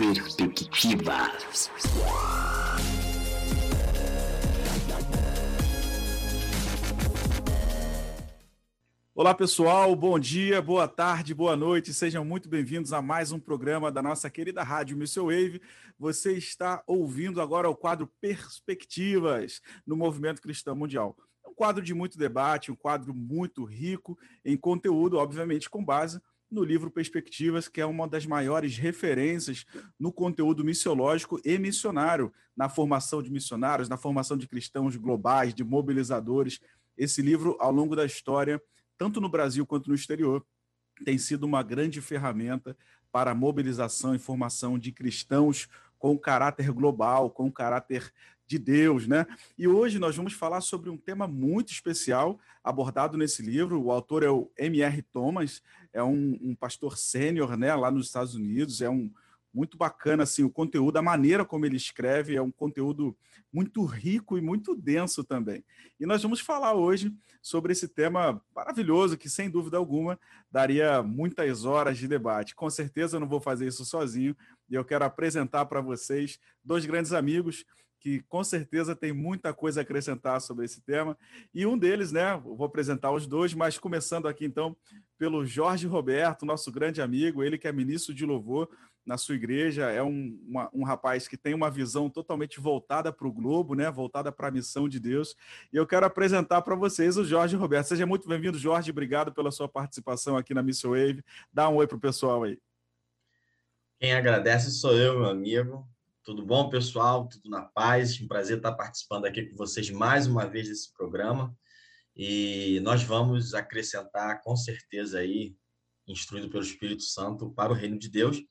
Perspectiva. Olá pessoal, bom dia, boa tarde, boa noite, sejam muito bem-vindos a mais um programa da nossa querida Rádio Missile Wave. Você está ouvindo agora o quadro Perspectivas no Movimento Cristão Mundial. É um quadro de muito debate, um quadro muito rico em conteúdo, obviamente com base no livro Perspectivas, que é uma das maiores referências no conteúdo missiológico e missionário, na formação de missionários, na formação de cristãos globais, de mobilizadores. Esse livro, ao longo da história, tanto no Brasil quanto no exterior, tem sido uma grande ferramenta para a mobilização e formação de cristãos com caráter global, com caráter de Deus, né? E hoje nós vamos falar sobre um tema muito especial abordado nesse livro. O autor é o M.R. Thomas, é um, um pastor sênior, né, lá nos Estados Unidos, é um muito bacana assim o conteúdo, a maneira como ele escreve é um conteúdo muito rico e muito denso também. E nós vamos falar hoje sobre esse tema maravilhoso que sem dúvida alguma daria muitas horas de debate. Com certeza eu não vou fazer isso sozinho e eu quero apresentar para vocês dois grandes amigos que com certeza tem muita coisa a acrescentar sobre esse tema. E um deles, né, vou apresentar os dois, mas começando aqui então pelo Jorge Roberto, nosso grande amigo, ele que é ministro de louvor na sua igreja, é um, uma, um rapaz que tem uma visão totalmente voltada para o globo, né? voltada para a missão de Deus. E eu quero apresentar para vocês o Jorge Roberto. Seja muito bem-vindo, Jorge. Obrigado pela sua participação aqui na Mission Wave. Dá um oi para o pessoal aí. Quem agradece sou eu, meu amigo. Tudo bom, pessoal? Tudo na paz? Um prazer estar participando aqui com vocês mais uma vez desse programa. E nós vamos acrescentar, com certeza, aí, instruído pelo Espírito Santo, para o reino de Deus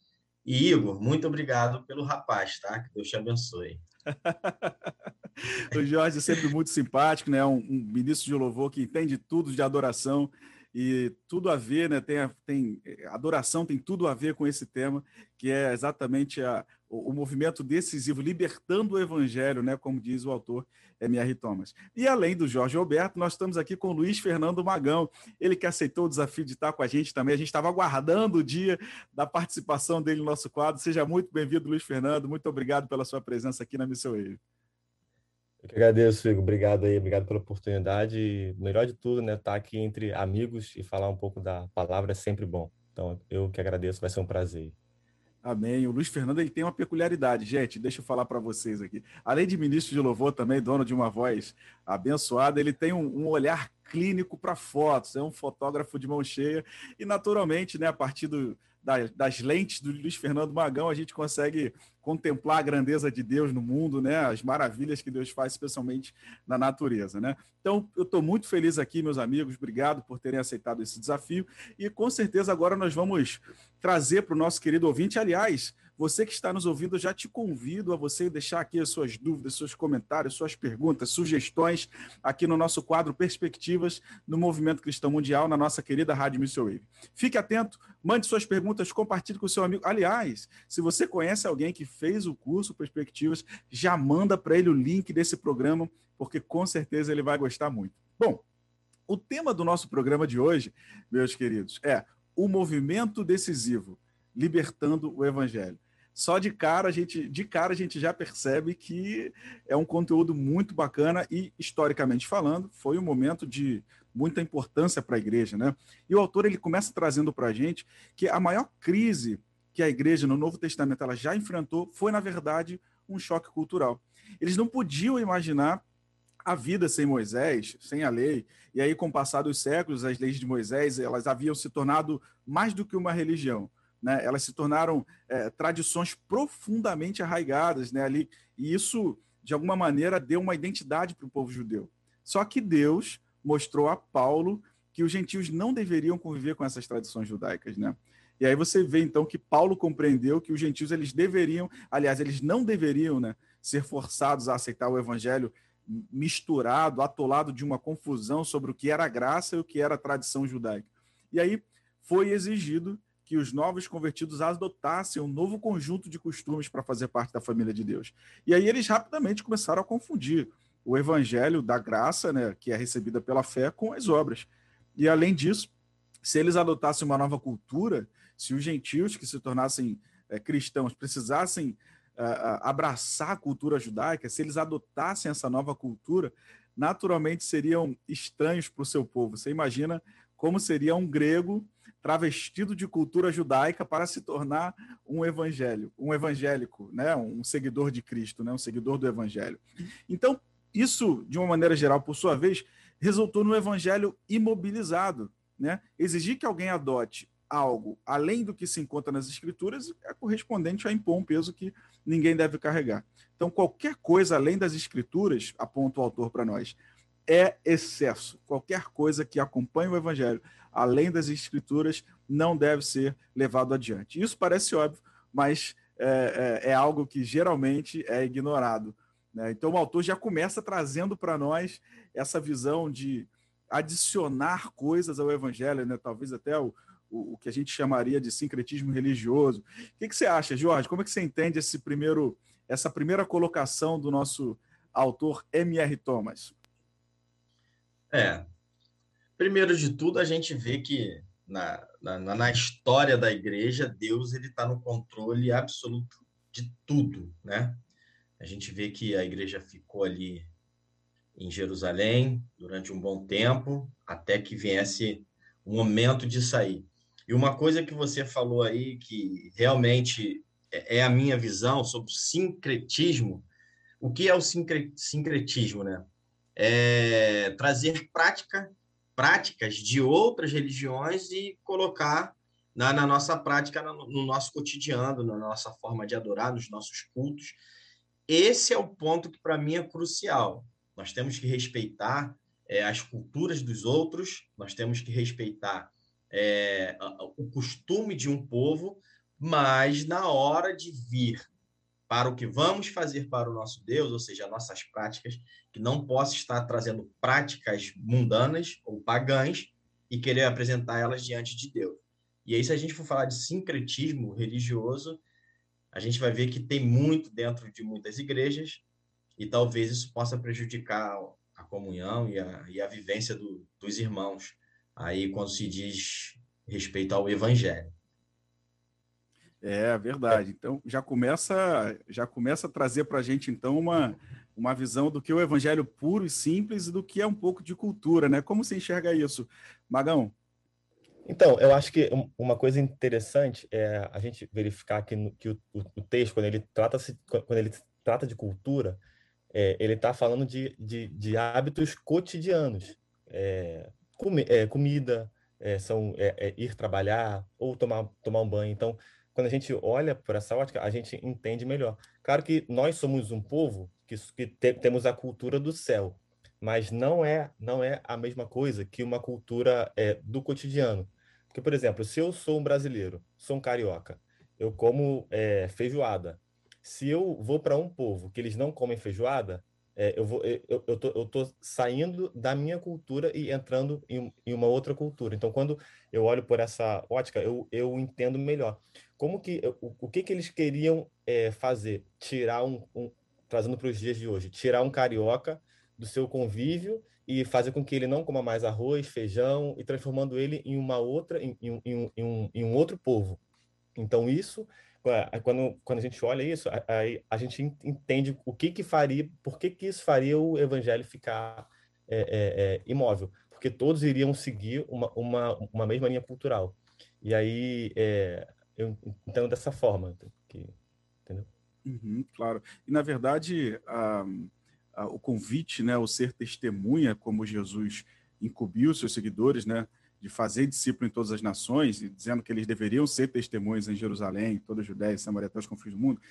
e Igor, muito obrigado pelo rapaz, tá? Que Deus te abençoe. o Jorge é sempre muito simpático, né? Um, um, ministro de louvor que entende tudo de adoração e tudo a ver, né? Tem, tem adoração tem tudo a ver com esse tema, que é exatamente a, o, movimento decisivo, libertando o evangelho, né? Como diz o autor M.R. Thomas. E além do Jorge Alberto, nós estamos aqui com o Luiz Fernando Magão, ele que aceitou o desafio de estar com a gente também. A gente estava aguardando o dia da participação dele no nosso quadro. Seja muito bem-vindo, Luiz Fernando. Muito obrigado pela sua presença aqui na Missão Wave. Eu que agradeço, Igor. Obrigado aí, obrigado pela oportunidade. melhor de tudo, né, estar tá aqui entre amigos e falar um pouco da palavra é sempre bom. Então, eu que agradeço, vai ser um prazer. Amém. O Luiz Fernando ele tem uma peculiaridade, gente. Deixa eu falar para vocês aqui. Além de ministro de louvor, também dono de uma voz abençoada, ele tem um, um olhar clínico para fotos. É um fotógrafo de mão cheia e, naturalmente, né, a partir do, das, das, lentes do Luiz Fernando Magão, a gente consegue contemplar a grandeza de Deus no mundo, né? As maravilhas que Deus faz, especialmente na natureza, né? Então, eu estou muito feliz aqui, meus amigos. Obrigado por terem aceitado esse desafio. E com certeza agora nós vamos trazer para o nosso querido ouvinte. Aliás, você que está nos ouvindo, já te convido a você deixar aqui as suas dúvidas, seus comentários, suas perguntas, sugestões aqui no nosso quadro Perspectivas no Movimento Cristão Mundial, na nossa querida Rádio Missile Wave. Fique atento, mande suas perguntas, compartilhe com o seu amigo. Aliás, se você conhece alguém que fez o curso Perspectivas, já manda para ele o link desse programa, porque com certeza ele vai gostar muito. Bom, o tema do nosso programa de hoje, meus queridos, é o movimento decisivo, libertando o evangelho só de cara a gente de cara a gente já percebe que é um conteúdo muito bacana e historicamente falando foi um momento de muita importância para a igreja, né? E o autor ele começa trazendo para a gente que a maior crise que a igreja no Novo Testamento ela já enfrentou foi na verdade um choque cultural. Eles não podiam imaginar a vida sem Moisés, sem a lei, e aí com o passar dos séculos as leis de Moisés elas haviam se tornado mais do que uma religião né? Elas se tornaram é, tradições profundamente arraigadas, né? Ali e isso de alguma maneira deu uma identidade para o povo judeu. Só que Deus mostrou a Paulo que os gentios não deveriam conviver com essas tradições judaicas, né? E aí você vê então que Paulo compreendeu que os gentios eles deveriam, aliás, eles não deveriam, né, ser forçados a aceitar o evangelho misturado, atolado de uma confusão sobre o que era graça e o que era tradição judaica. E aí foi exigido que os novos convertidos adotassem um novo conjunto de costumes para fazer parte da família de Deus. E aí eles rapidamente começaram a confundir o evangelho da graça, né, que é recebida pela fé, com as obras. E além disso, se eles adotassem uma nova cultura, se os gentios que se tornassem é, cristãos precisassem uh, abraçar a cultura judaica, se eles adotassem essa nova cultura, naturalmente seriam estranhos para o seu povo. Você imagina como seria um grego travestido de cultura judaica para se tornar um evangelho, um evangélico, né, um seguidor de Cristo, né, um seguidor do evangelho. Então, isso, de uma maneira geral, por sua vez, resultou no evangelho imobilizado, né? Exigir que alguém adote algo além do que se encontra nas escrituras é correspondente a impor um peso que ninguém deve carregar. Então, qualquer coisa além das escrituras, aponta o autor para nós, é excesso. Qualquer coisa que acompanhe o evangelho além das escrituras não deve ser levado adiante. Isso parece óbvio, mas é, é, é algo que geralmente é ignorado. Né? Então, o autor já começa trazendo para nós essa visão de adicionar coisas ao evangelho, né? talvez até o, o, o, que a gente chamaria de sincretismo religioso. O que, que, você acha, Jorge? Como é que você entende esse primeiro, essa primeira colocação do nosso autor M.R. Thomas? É, primeiro de tudo, a gente vê que na, na, na história da igreja, Deus ele está no controle absoluto de tudo, né? A gente vê que a igreja ficou ali em Jerusalém durante um bom tempo, até que viesse o momento de sair. E uma coisa que você falou aí, que realmente é, é a minha visão sobre o sincretismo, o que é o sincretismo, né? É trazer prática, práticas de outras religiões e colocar na, na nossa prática, no, no nosso cotidiano, na nossa forma de adorar, nos nossos cultos. Esse é o ponto que para mim é crucial. Nós temos que respeitar é, as culturas dos outros, nós temos que respeitar é, o costume de um povo, mas na hora de vir para o que vamos fazer para o nosso Deus, ou seja, nossas práticas, que não possa estar trazendo práticas mundanas ou pagãs e querer apresentar elas diante de Deus. E aí, se a gente for falar de sincretismo religioso, a gente vai ver que tem muito dentro de muitas igrejas e talvez isso possa prejudicar a comunhão e a, e a vivência do, dos irmãos aí quando se diz respeito ao evangelho. É verdade. Então já começa já começa a trazer para a gente então uma, uma visão do que é o evangelho puro e simples e do que é um pouco de cultura, né? Como você enxerga isso, Magão? Então, eu acho que uma coisa interessante é a gente verificar que, no, que o, o, texto, quando ele trata, quando ele trata de cultura, é, ele está falando de, de, de, hábitos cotidianos. É, comi, é, comida, é, são é, é, ir trabalhar ou tomar, tomar um banho. Então, quando a gente olha por essa ótica, a gente entende melhor. Claro que nós somos um povo que, que te, temos a cultura do céu, mas não é não é a mesma coisa que uma cultura é, do cotidiano. Porque, por exemplo, se eu sou um brasileiro, sou um carioca, eu como é, feijoada. Se eu vou para um povo que eles não comem feijoada, é, eu, vou, eu, eu, tô, eu tô saindo da minha cultura e entrando em, em, uma outra cultura. Então, quando eu olho por essa ótica, eu, eu entendo melhor. Como que, o, o que que eles queriam é, fazer? Tirar um, um trazendo para os dias de hoje, tirar um carioca do seu convívio e fazer com que ele não coma mais arroz, feijão e transformando ele em uma outra, em, em, em, em um, em um outro povo. Então, isso quando, quando a gente olha isso, a, a, a, gente entende o que que faria, por que que isso faria o evangelho ficar é, é, imóvel, porque todos iriam seguir uma, uma, uma mesma linha cultural. E aí é, eu entendo dessa forma, que, entendeu? Uhum, claro. E na verdade, a, a, o convite, né, o ser testemunha, como Jesus incumbiu seus seguidores, né, de fazer discípulo em todas as nações, e dizendo que eles deveriam ser testemunhas em Jerusalém, toda a Judéia, Samaria, até os confins do mundo,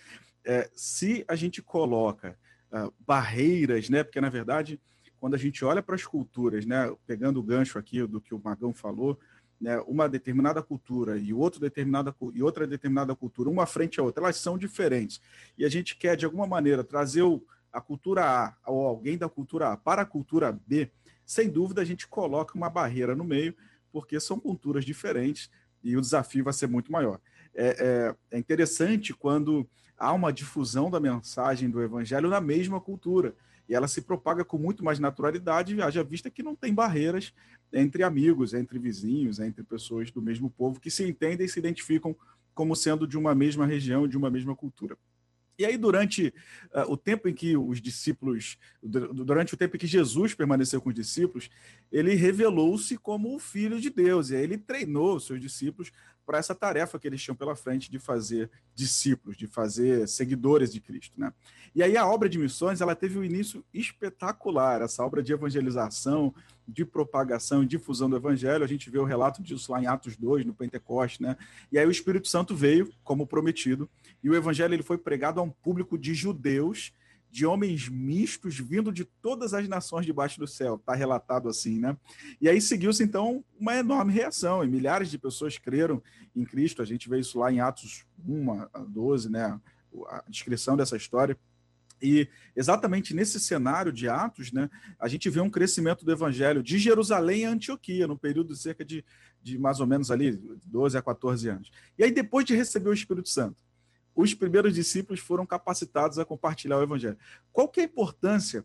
é, se a gente coloca uh, barreiras, né, porque na verdade, quando a gente olha para as culturas, né, pegando o gancho aqui do que o Magão falou, né, uma determinada cultura e, outro determinada, e outra determinada cultura, uma frente à outra, elas são diferentes. E a gente quer, de alguma maneira, trazer o, a cultura A ou alguém da cultura A para a cultura B, sem dúvida a gente coloca uma barreira no meio porque são culturas diferentes e o desafio vai ser muito maior. É, é, é interessante quando há uma difusão da mensagem do evangelho na mesma cultura e ela se propaga com muito mais naturalidade, haja vista que não tem barreiras entre amigos, entre vizinhos, entre pessoas do mesmo povo que se entendem e se identificam como sendo de uma mesma região, de uma mesma cultura. E aí, durante uh, o tempo em que os discípulos, durante o tempo em que Jesus permaneceu com os discípulos, ele revelou-se como o Filho de Deus. E aí ele treinou seus discípulos para essa tarefa que eles tinham pela frente de fazer discípulos, de fazer seguidores de Cristo, né? E aí a obra de missões, ela teve um início espetacular, essa obra de evangelização, de propagação e difusão do evangelho, a gente vê o relato disso lá em Atos 2, no Pentecoste, né? E aí o Espírito Santo veio, como prometido, e o evangelho ele foi pregado a um público de judeus de homens mistos vindo de todas as nações debaixo do céu, está relatado assim, né? E aí seguiu-se então uma enorme reação, e milhares de pessoas creram em Cristo, a gente vê isso lá em Atos 1 a 12, né? A descrição dessa história. E exatamente nesse cenário de Atos, né, a gente vê um crescimento do evangelho de Jerusalém a Antioquia, no período de cerca de, de mais ou menos ali 12 a 14 anos. E aí, depois de receber o Espírito Santo, os primeiros discípulos foram capacitados a compartilhar o evangelho. Qual que é a importância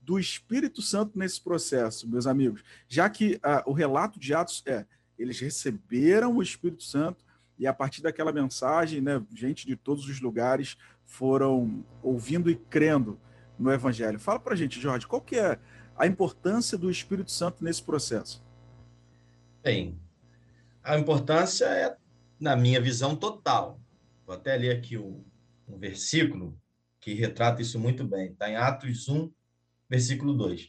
do Espírito Santo nesse processo, meus amigos? Já que ah, o relato de Atos é, eles receberam o Espírito Santo e a partir daquela mensagem, né, gente de todos os lugares foram ouvindo e crendo no evangelho. Fala para a gente, Jorge, qual que é a importância do Espírito Santo nesse processo? Bem, a importância é, na minha visão, total. Vou até ler aqui um, um versículo que retrata isso muito bem. Está em Atos 1, versículo 2.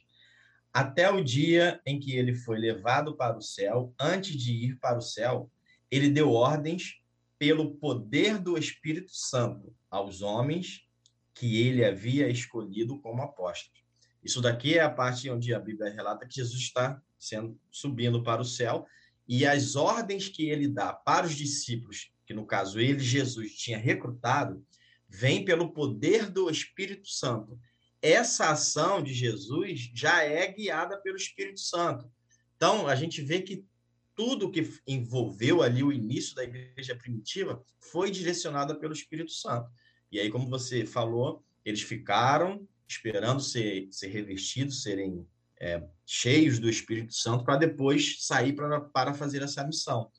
Até o dia em que ele foi levado para o céu, antes de ir para o céu, ele deu ordens pelo poder do Espírito Santo aos homens que ele havia escolhido como apóstolos. Isso daqui é a parte onde a Bíblia relata que Jesus está sendo subindo para o céu e as ordens que ele dá para os discípulos que no caso ele, Jesus, tinha recrutado, vem pelo poder do Espírito Santo. Essa ação de Jesus já é guiada pelo Espírito Santo. Então, a gente vê que tudo que envolveu ali o início da igreja primitiva foi direcionada pelo Espírito Santo. E aí, como você falou, eles ficaram esperando ser, ser revestidos, serem é, cheios do Espírito Santo, para depois sair para fazer essa missão.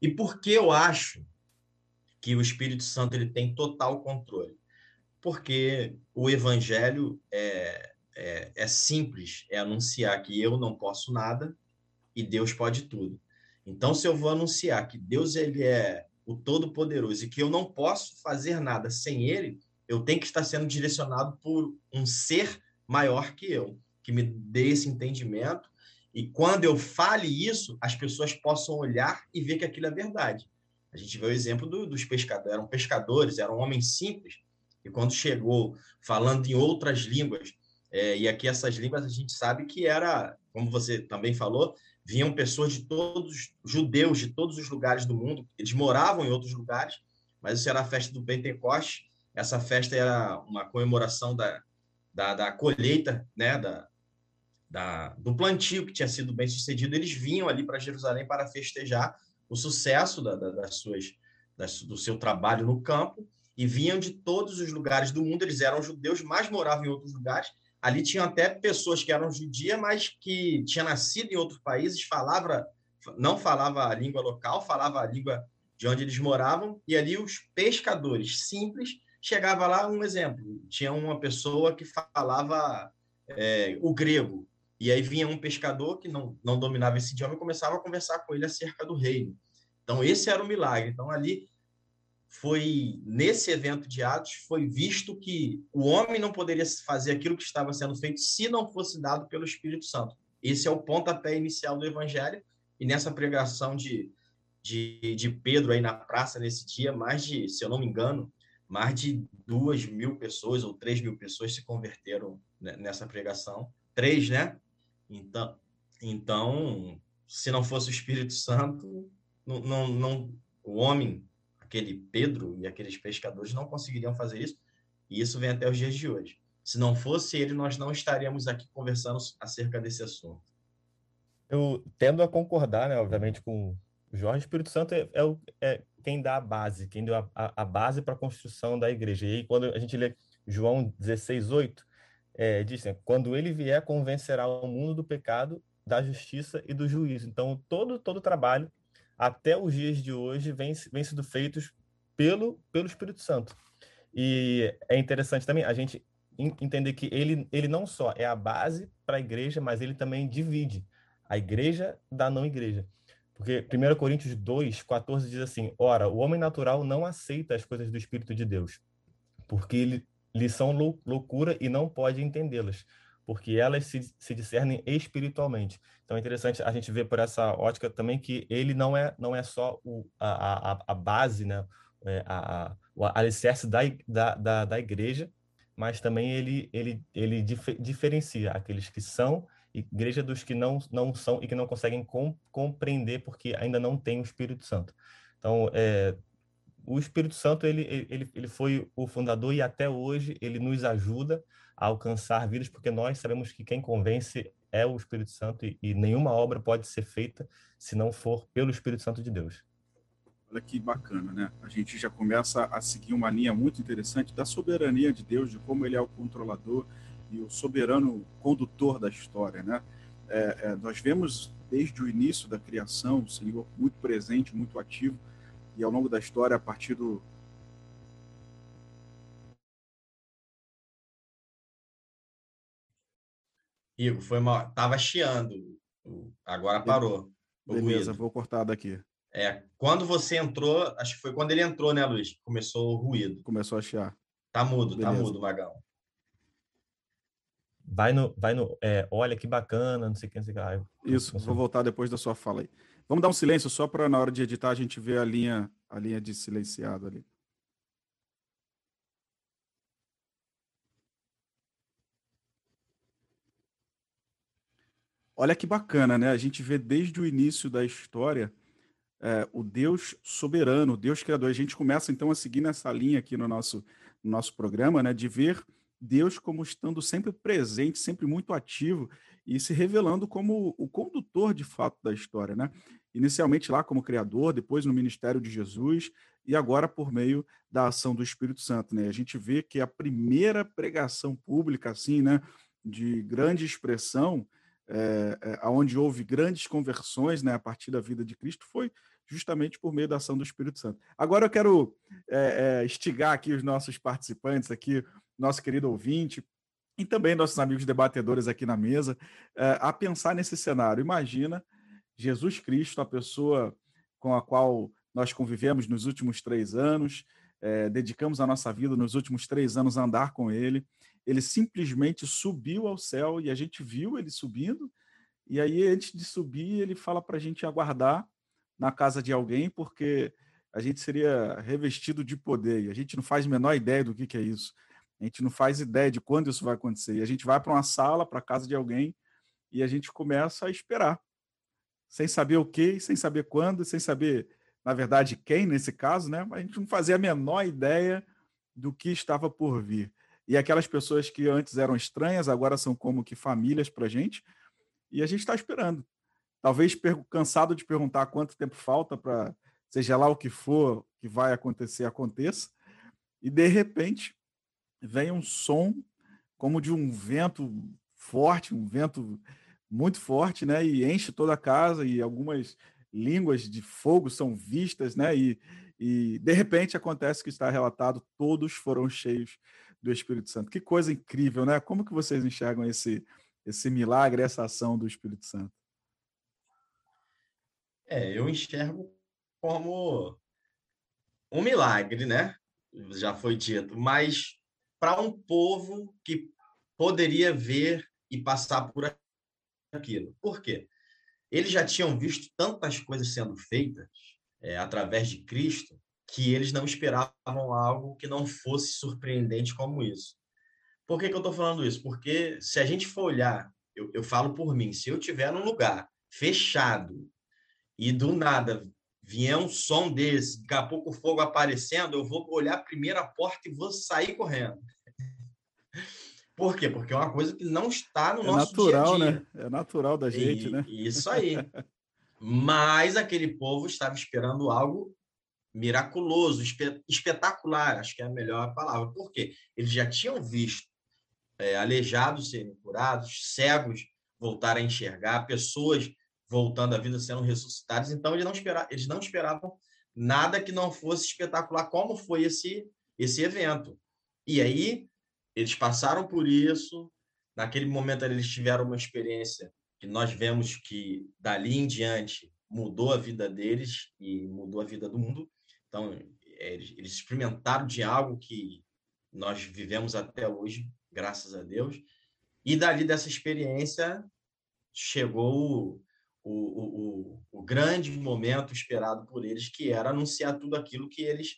E por que eu acho que o Espírito Santo ele tem total controle. Porque o evangelho é, é, é simples, é anunciar que eu não posso nada e Deus pode tudo. Então, se eu vou anunciar que Deus ele é o Todo-Poderoso e que eu não posso fazer nada sem Ele, eu tenho que estar sendo direcionado por um ser maior que eu, que me dê esse entendimento. E quando eu fale isso, as pessoas possam olhar e ver que aquilo é verdade. A gente vê o exemplo do, dos pescadores, eram pescadores, eram homens simples, e quando chegou falando em outras línguas, é, e aqui essas línguas a gente sabe que era, como você também falou, vinham pessoas de todos, judeus de todos os lugares do mundo, eles moravam em outros lugares, mas isso era a festa do Pentecoste, essa festa era uma comemoração da, da, da colheita, né, da, da, do plantio que tinha sido bem sucedido, eles vinham ali para Jerusalém para festejar o sucesso da, da, das suas, das, do seu trabalho no campo e vinham de todos os lugares do mundo. Eles eram judeus, mas moravam em outros lugares. Ali tinham até pessoas que eram judias, mas que tinham nascido em outros países, falava, não falava a língua local, falava a língua de onde eles moravam. E ali os pescadores simples chegava lá um exemplo. Tinha uma pessoa que falava é, o grego, e aí vinha um pescador que não, não dominava esse idioma e começava a conversar com ele acerca do reino. Então, esse era o milagre. Então, ali foi, nesse evento de Atos, foi visto que o homem não poderia fazer aquilo que estava sendo feito se não fosse dado pelo Espírito Santo. Esse é o pontapé inicial do Evangelho. E nessa pregação de, de, de Pedro aí na praça nesse dia, mais de, se eu não me engano, mais de duas mil pessoas ou três mil pessoas se converteram nessa pregação. Três, né? Então, então, se não fosse o Espírito Santo, não, não, não, o homem, aquele Pedro e aqueles pescadores não conseguiriam fazer isso. E isso vem até os dias de hoje. Se não fosse ele, nós não estaríamos aqui conversando acerca desse assunto. Eu tendo a concordar, né, obviamente, com o Jorge. O Espírito Santo é, é, é quem dá a base, quem deu a, a, a base para a construção da igreja. E aí, quando a gente lê João 16, 8, é, diz, né, quando ele vier, convencerá o mundo do pecado, da justiça e do juízo. Então, todo todo trabalho, até os dias de hoje, vem, vem sendo feitos pelo, pelo Espírito Santo. E é interessante também a gente entender que ele, ele não só é a base para a igreja, mas ele também divide a igreja da não igreja. Porque 1 Coríntios 2, 14 diz assim: Ora, o homem natural não aceita as coisas do Espírito de Deus, porque ele, lhe são loucura e não pode entendê-las, porque elas se, se discernem espiritualmente. Então é interessante a gente ver por essa ótica também que ele não é, não é só o, a, a, a base, né? É, a, a, o alicerce da, da, da, da igreja, mas também ele, ele, ele dif diferencia aqueles que são igreja dos que não, não são e que não conseguem com, compreender porque ainda não tem o Espírito Santo. Então, é, o Espírito Santo ele, ele, ele foi o fundador e até hoje ele nos ajuda a alcançar vidas, porque nós sabemos que quem convence é o Espírito Santo e, e nenhuma obra pode ser feita se não for pelo Espírito Santo de Deus. Olha que bacana, né? A gente já começa a seguir uma linha muito interessante da soberania de Deus, de como ele é o controlador e o soberano condutor da história, né? É, é, nós vemos desde o início da criação o Senhor muito presente, muito ativo, e ao longo da história, a partir do. Igor, foi mal. Tava chiando. Agora parou. Beleza, vou cortar daqui. É, quando você entrou, acho que foi quando ele entrou, né, Luiz? Começou o ruído. Começou a chiar. Tá mudo, tá Beleza. tá mudo, Magão. Vai no, vai no, é, olha que bacana, não sei o que, não sei o que. Ah, Isso, vou voltar depois da sua fala aí. Vamos dar um silêncio só para na hora de editar a gente ver a linha, a linha de silenciado ali. Olha que bacana, né? A gente vê desde o início da história é, o Deus soberano, o Deus criador. A gente começa então a seguir nessa linha aqui no nosso, no nosso programa, né, de ver Deus como estando sempre presente, sempre muito ativo e se revelando como o condutor de fato da história, né? Inicialmente lá como criador, depois no ministério de Jesus e agora por meio da ação do Espírito Santo, né? A gente vê que a primeira pregação pública assim, né, de grande expressão, é, é, onde houve grandes conversões, né, a partir da vida de Cristo, foi justamente por meio da ação do Espírito Santo. Agora eu quero é, é, instigar aqui os nossos participantes aqui, nosso querido ouvinte, e também nossos amigos debatedores aqui na mesa, é, a pensar nesse cenário. Imagina Jesus Cristo, a pessoa com a qual nós convivemos nos últimos três anos, é, dedicamos a nossa vida nos últimos três anos a andar com ele. Ele simplesmente subiu ao céu e a gente viu ele subindo. E aí, antes de subir, ele fala para a gente aguardar na casa de alguém, porque a gente seria revestido de poder. E a gente não faz a menor ideia do que, que é isso. A gente não faz ideia de quando isso vai acontecer. E a gente vai para uma sala, para a casa de alguém, e a gente começa a esperar. Sem saber o que, sem saber quando, sem saber, na verdade, quem nesse caso, né? A gente não fazia a menor ideia do que estava por vir. E aquelas pessoas que antes eram estranhas, agora são como que famílias para a gente, e a gente está esperando talvez cansado de perguntar quanto tempo falta para, seja lá o que for que vai acontecer, aconteça, e de repente vem um som como de um vento forte, um vento muito forte, né, e enche toda a casa e algumas línguas de fogo são vistas, né, e, e de repente acontece que está relatado, todos foram cheios do Espírito Santo. Que coisa incrível, né? Como que vocês enxergam esse esse milagre, essa ação do Espírito Santo? É, eu enxergo como um milagre, né? Já foi dito, mas para um povo que poderia ver e passar por aquilo. Por quê? Eles já tinham visto tantas coisas sendo feitas é, através de Cristo que eles não esperavam algo que não fosse surpreendente como isso. Por que, que eu estou falando isso? Porque se a gente for olhar, eu, eu falo por mim, se eu tiver num lugar fechado e do nada vier um som desse, daqui a pouco o fogo aparecendo, eu vou olhar a primeira porta e vou sair correndo. Por quê? Porque é uma coisa que não está no é nosso natural, dia a dia. né? É natural da gente, e, né? Isso aí. Mas aquele povo estava esperando algo miraculoso, espetacular, acho que é a melhor palavra. Por quê? Eles já tinham visto é, aleijados serem curados, cegos voltar a enxergar, pessoas voltando à vida, sendo ressuscitados. Então, eles não, esperavam, eles não esperavam nada que não fosse espetacular, como foi esse, esse evento. E aí, eles passaram por isso, naquele momento eles tiveram uma experiência que nós vemos que dali em diante mudou a vida deles e mudou a vida do mundo. Então, eles, eles experimentaram de algo que nós vivemos até hoje, graças a Deus. E dali dessa experiência chegou o, o, o, o, grande momento esperado por eles, que era anunciar tudo aquilo que eles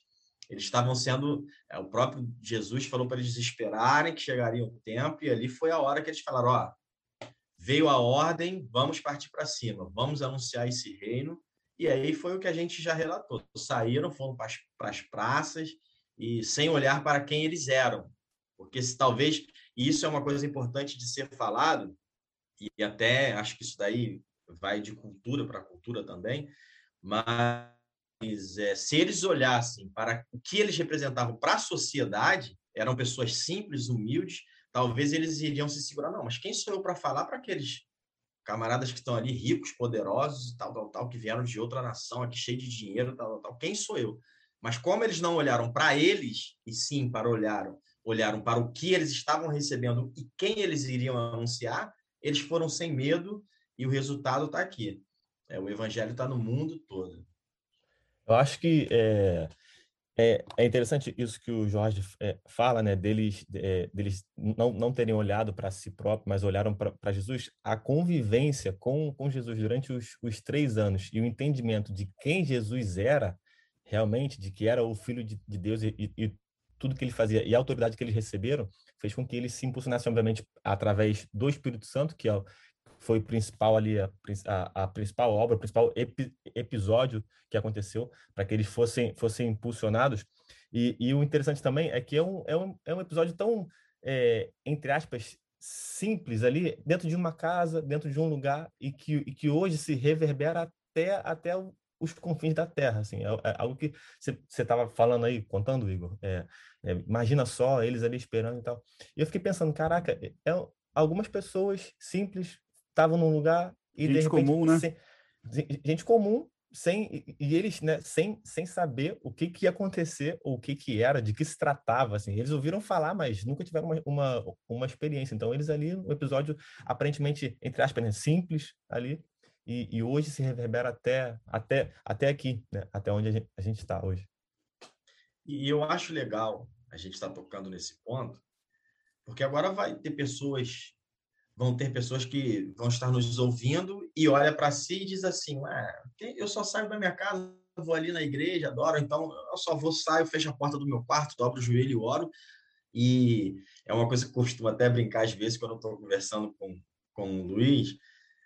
eles estavam sendo. É, o próprio Jesus falou para eles esperarem que chegaria o tempo, e ali foi a hora que eles falaram: ó, veio a ordem, vamos partir para cima, vamos anunciar esse reino. E aí foi o que a gente já relatou: saíram, foram para as praças e sem olhar para quem eles eram, porque se talvez e isso é uma coisa importante de ser falado e até acho que isso daí vai de cultura para cultura também, mas é, se eles olhassem para o que eles representavam para a sociedade, eram pessoas simples, humildes, talvez eles iriam se segurar. Não, mas quem sou eu para falar para aqueles camaradas que estão ali ricos, poderosos, tal, tal, tal, que vieram de outra nação aqui cheio de dinheiro, tal, tal, tal. Quem sou eu? Mas como eles não olharam para eles e sim para olharam, olharam para o que eles estavam recebendo e quem eles iriam anunciar, eles foram sem medo e o resultado está aqui. É, o evangelho está no mundo todo. Eu acho que é, é, é interessante isso que o Jorge é, fala, né? Deles, é, deles não, não terem olhado para si próprio, mas olharam para Jesus. A convivência com, com Jesus durante os, os três anos e o entendimento de quem Jesus era, realmente, de que era o Filho de, de Deus e, e, tudo que ele fazia e a autoridade que eles receberam fez com que eles se impulsionassem, obviamente, através do Espírito Santo, que é, foi principal ali, a, a, a principal obra, o principal epi, episódio que aconteceu, para que eles fossem, fossem impulsionados. E, e, o interessante também é que é um, é um, é um episódio tão, é, entre aspas, simples ali, dentro de uma casa, dentro de um lugar, e que, e que hoje se reverbera até, até os confins da Terra, assim, é, é algo que você estava falando aí, contando, Igor, é, é, imagina só eles ali esperando e tal. E eu fiquei pensando, caraca, é, é algumas pessoas simples estavam num lugar e gente de repente, comum, né? Sem, gente comum, sem e eles, né, sem, sem saber o que, que ia acontecer, ou o que que era, de que se tratava, assim. Eles ouviram falar, mas nunca tiveram uma, uma, uma experiência. Então, eles ali, um episódio aparentemente, entre aspas, né, simples ali, e, e, hoje se reverbera até, até, até aqui, né? até onde a gente está hoje. E eu acho legal a gente estar tá tocando nesse ponto, porque agora vai ter pessoas, vão ter pessoas que vão estar nos ouvindo e olha para si e diz assim, eu só saio da minha casa, vou ali na igreja, adoro, então eu só vou saio, fecho a porta do meu quarto, dobro o joelho e oro. E é uma coisa que eu costumo até brincar às vezes quando estou conversando com, com o Luiz,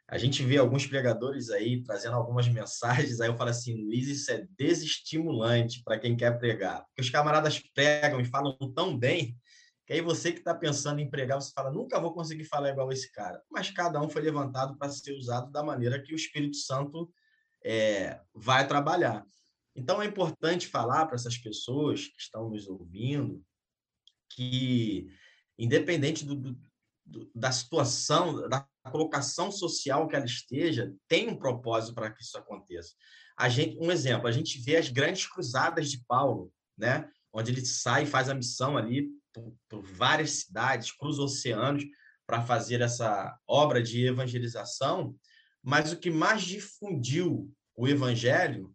a gente vê alguns pregadores aí trazendo algumas mensagens, aí eu falo assim, Luiz, isso é desestimulante para quem quer pregar. Porque os camaradas pregam e falam tão bem, que aí você que está pensando em pregar, você fala, nunca vou conseguir falar igual esse cara. Mas cada um foi levantado para ser usado da maneira que o Espírito Santo é, vai trabalhar. Então é importante falar para essas pessoas que estão nos ouvindo que, independente do, do, da situação, da colocação social que ela esteja, tem um propósito para que isso aconteça. A gente, um exemplo, a gente vê as grandes cruzadas de Paulo, né? onde ele sai e faz a missão ali por, por várias cidades, cruza oceanos para fazer essa obra de evangelização, mas o que mais difundiu o evangelho,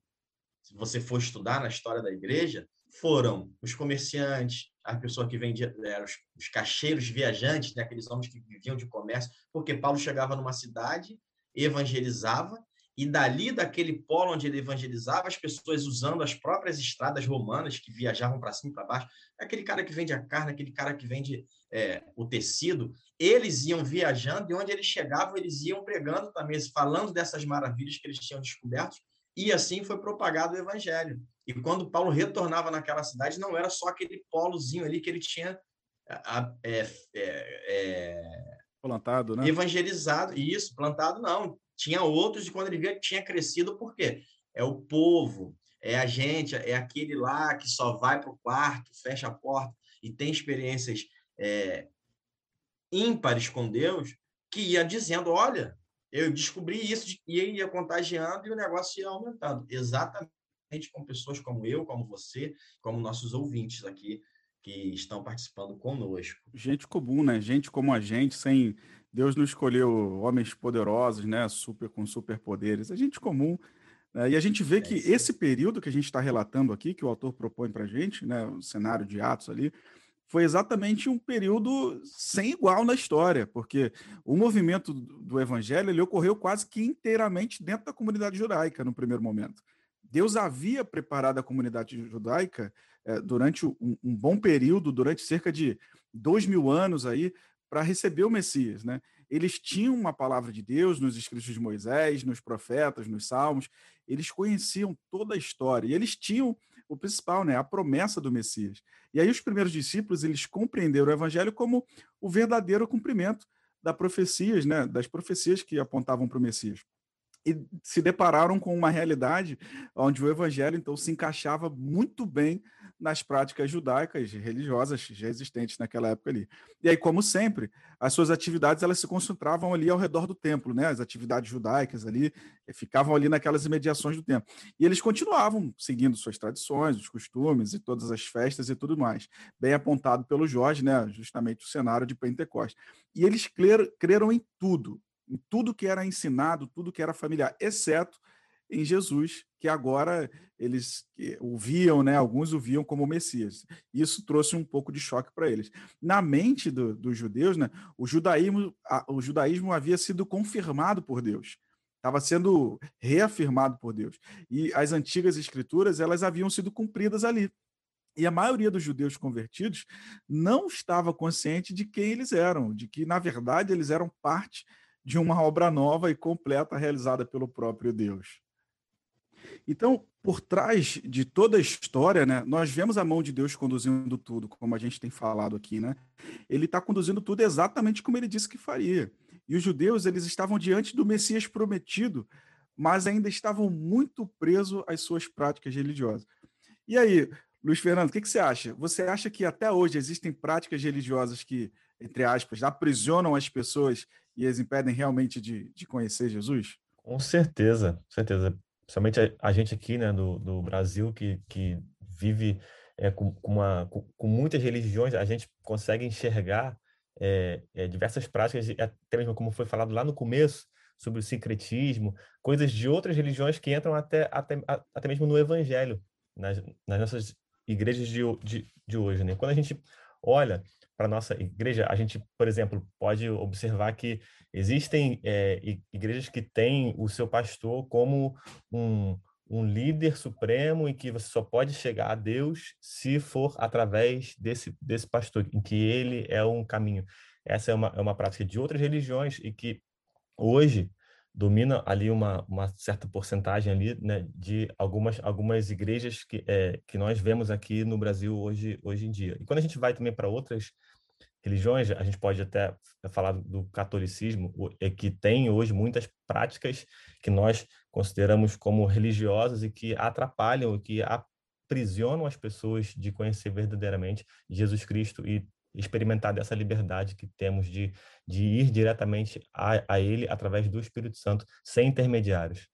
se você for estudar na história da igreja, foram os comerciantes, a pessoa que vendia, é, os, os cacheiros viajantes, né, aqueles homens que viviam de comércio, porque Paulo chegava numa cidade, evangelizava, e dali, daquele polo onde ele evangelizava, as pessoas usando as próprias estradas romanas que viajavam para cima e para baixo, aquele cara que vende a carne, aquele cara que vende é, o tecido, eles iam viajando e onde eles chegavam, eles iam pregando também, falando dessas maravilhas que eles tinham descoberto, e assim foi propagado o evangelho. E quando Paulo retornava naquela cidade, não era só aquele polozinho ali que ele tinha é, é, é, plantado, né? Evangelizado, isso, plantado não. Tinha outros, e quando ele via que tinha crescido, por quê? É o povo, é a gente, é aquele lá que só vai para o quarto, fecha a porta e tem experiências é, ímpares com Deus, que ia dizendo: olha, eu descobri isso e ia contagiando e o negócio ia aumentando. Exatamente com pessoas como eu, como você, como nossos ouvintes aqui que estão participando conosco. Gente comum, né? Gente como a gente, sem Deus não escolheu homens poderosos, né? Super com superpoderes. É gente comum. Né? E a gente vê é que esse período que a gente está relatando aqui, que o autor propõe para a gente, né? O cenário de Atos ali, foi exatamente um período sem igual na história, porque o movimento do evangelho ele ocorreu quase que inteiramente dentro da comunidade judaica no primeiro momento. Deus havia preparado a comunidade judaica é, durante um, um, bom período, durante cerca de dois mil anos aí, para receber o Messias, né? Eles tinham uma palavra de Deus nos escritos de Moisés, nos profetas, nos salmos, eles conheciam toda a história. E eles tinham o principal, né, a promessa do Messias. E aí os primeiros discípulos, eles compreenderam o evangelho como o verdadeiro cumprimento das profecias, né, das profecias que apontavam para o Messias e se depararam com uma realidade onde o evangelho então se encaixava muito bem nas práticas judaicas religiosas já existentes naquela época ali. E aí, como sempre, as suas atividades elas se concentravam ali ao redor do templo, né? As atividades judaicas ali eh, ficavam ali naquelas imediações do templo. E eles continuavam seguindo suas tradições, os costumes e todas as festas e tudo mais. Bem apontado pelo Jorge, né? Justamente o cenário de Pentecostes. E eles creram em tudo, em tudo que era ensinado, tudo que era familiar, exceto em Jesus, que agora eles o viam, né? Alguns o viam como Messias. Isso trouxe um pouco de choque para eles. Na mente do, dos judeus, né? O judaísmo, a, o judaísmo havia sido confirmado por Deus, estava sendo reafirmado por Deus. E as antigas escrituras elas haviam sido cumpridas ali. E a maioria dos judeus convertidos não estava consciente de quem eles eram, de que, na verdade, eles eram parte de uma obra nova e completa realizada pelo próprio Deus. Então, por trás de toda a história, né, nós vemos a mão de Deus conduzindo tudo, como a gente tem falado aqui, né? Ele está conduzindo tudo exatamente como ele disse que faria. E os judeus, eles estavam diante do Messias prometido, mas ainda estavam muito presos às suas práticas religiosas. E aí, Luiz Fernando, o que, que você acha? Você acha que até hoje existem práticas religiosas que entre aspas, aprisionam as pessoas e as impedem realmente de, de conhecer Jesus? Com certeza, com certeza. Principalmente a, a, gente aqui, né, do, do Brasil, que, que vive é, com, com, uma, com, com, muitas religiões, a gente consegue enxergar é, é, diversas práticas, até mesmo como foi falado lá no começo, sobre o sincretismo, coisas de outras religiões que entram até, até, até mesmo no evangelho, nas, nas nossas igrejas de, de, de hoje. Né? Quando a gente olha para nossa igreja, a gente, por exemplo, pode observar que existem é, igrejas que têm o seu pastor como um, um líder supremo e que você só pode chegar a Deus se for através desse, desse pastor, em que ele é um caminho. Essa é uma, é uma prática de outras religiões e que hoje domina ali uma, uma certa porcentagem ali né, de algumas, algumas igrejas que, é, que nós vemos aqui no Brasil hoje, hoje em dia. E quando a gente vai também para outras religiões, a gente pode até falar do catolicismo, é que tem hoje muitas práticas que nós consideramos como religiosas e que atrapalham, que aprisionam as pessoas de conhecer verdadeiramente Jesus Cristo e experimentar dessa liberdade que temos de, de ir diretamente a, a Ele através do Espírito Santo, sem intermediários.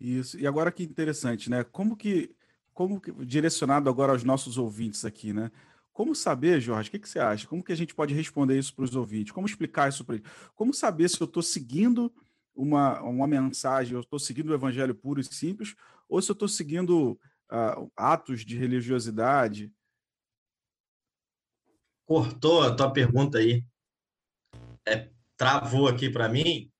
Isso. E agora que interessante, né? Como que, como que direcionado agora aos nossos ouvintes aqui, né? Como saber, Jorge, o que, que você acha? Como que a gente pode responder isso para os ouvintes? Como explicar isso para eles? Como saber se eu estou seguindo uma, uma mensagem, eu estou seguindo o evangelho puro e simples, ou se eu estou seguindo uh, atos de religiosidade? Cortou a tua pergunta aí. É, travou aqui para mim.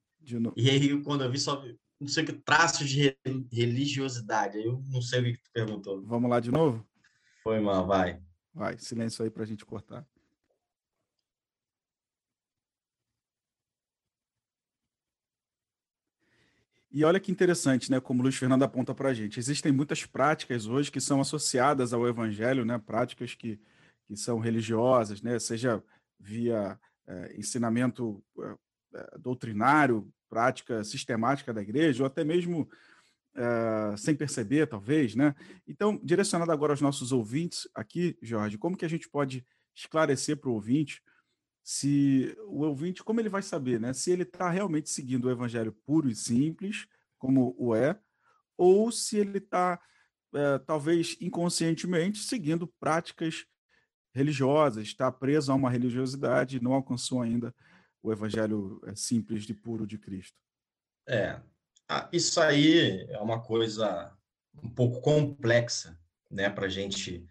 E aí, quando eu vi só não sei o que, traços de religiosidade, eu não sei o que tu perguntou. Vamos lá de novo? Foi mal, vai. Vai, silêncio aí para a gente cortar. E olha que interessante, né? Como o Luiz Fernando aponta para a gente. Existem muitas práticas hoje que são associadas ao Evangelho, né? Práticas que, que são religiosas, né? Seja via é, ensinamento é, doutrinário, prática sistemática da igreja, ou até mesmo uh, sem perceber, talvez, né? Então, direcionado agora aos nossos ouvintes aqui, Jorge, como que a gente pode esclarecer para o ouvinte se o ouvinte, como ele vai saber, né? Se ele está realmente seguindo o evangelho puro e simples, como o é, ou se ele está uh, é, talvez inconscientemente, seguindo práticas religiosas, está preso a uma religiosidade, não alcançou ainda o evangelho é, simples de puro de Cristo. É, isso aí é uma coisa um pouco complexa, né, para a gente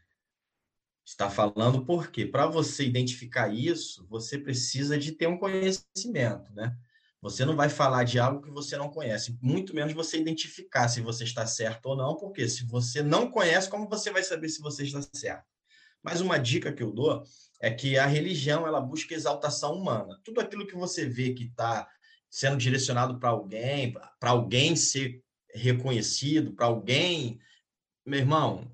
estar falando, porque para você identificar isso, você precisa de ter um conhecimento, né? Você não vai falar de algo que você não conhece, muito menos você identificar se você está certo ou não, porque se você não conhece, como você vai saber se você está certo? Mas uma dica que eu dou é que a religião ela busca exaltação humana. Tudo aquilo que você vê que está sendo direcionado para alguém, para alguém ser reconhecido, para alguém, meu irmão,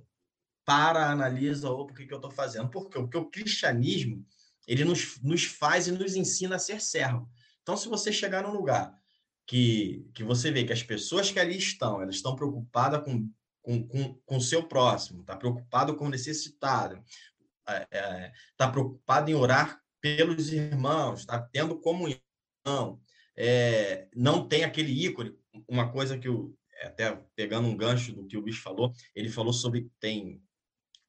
para, analisa, por que, eu estou fazendo? Porque, porque o cristianismo ele nos, nos faz e nos ensina a ser servo. Então, se você chegar num lugar que, que você vê que as pessoas que ali estão, elas estão preocupadas com com, com, com o seu próximo, está preocupado com o necessitado, está é, é tá preocupado em orar pelos irmãos, está tendo comunhão, é, não tem aquele ícone. Uma coisa que o até pegando um gancho do que o bicho falou, ele falou sobre tem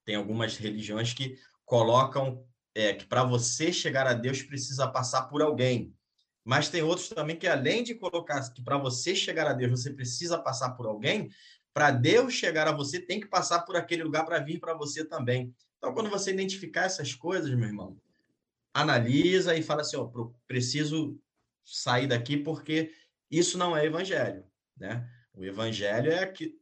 tem algumas religiões que colocam é, que para você chegar a Deus precisa passar por alguém. Mas tem outros também que, além de colocar que para você chegar a Deus você precisa passar por alguém, para Deus chegar a você, tem que passar por aquele lugar para vir para você também. Então, quando você identificar essas coisas, meu irmão, analisa e fala assim: ó, preciso sair daqui porque isso não é evangelho, né? O evangelho é que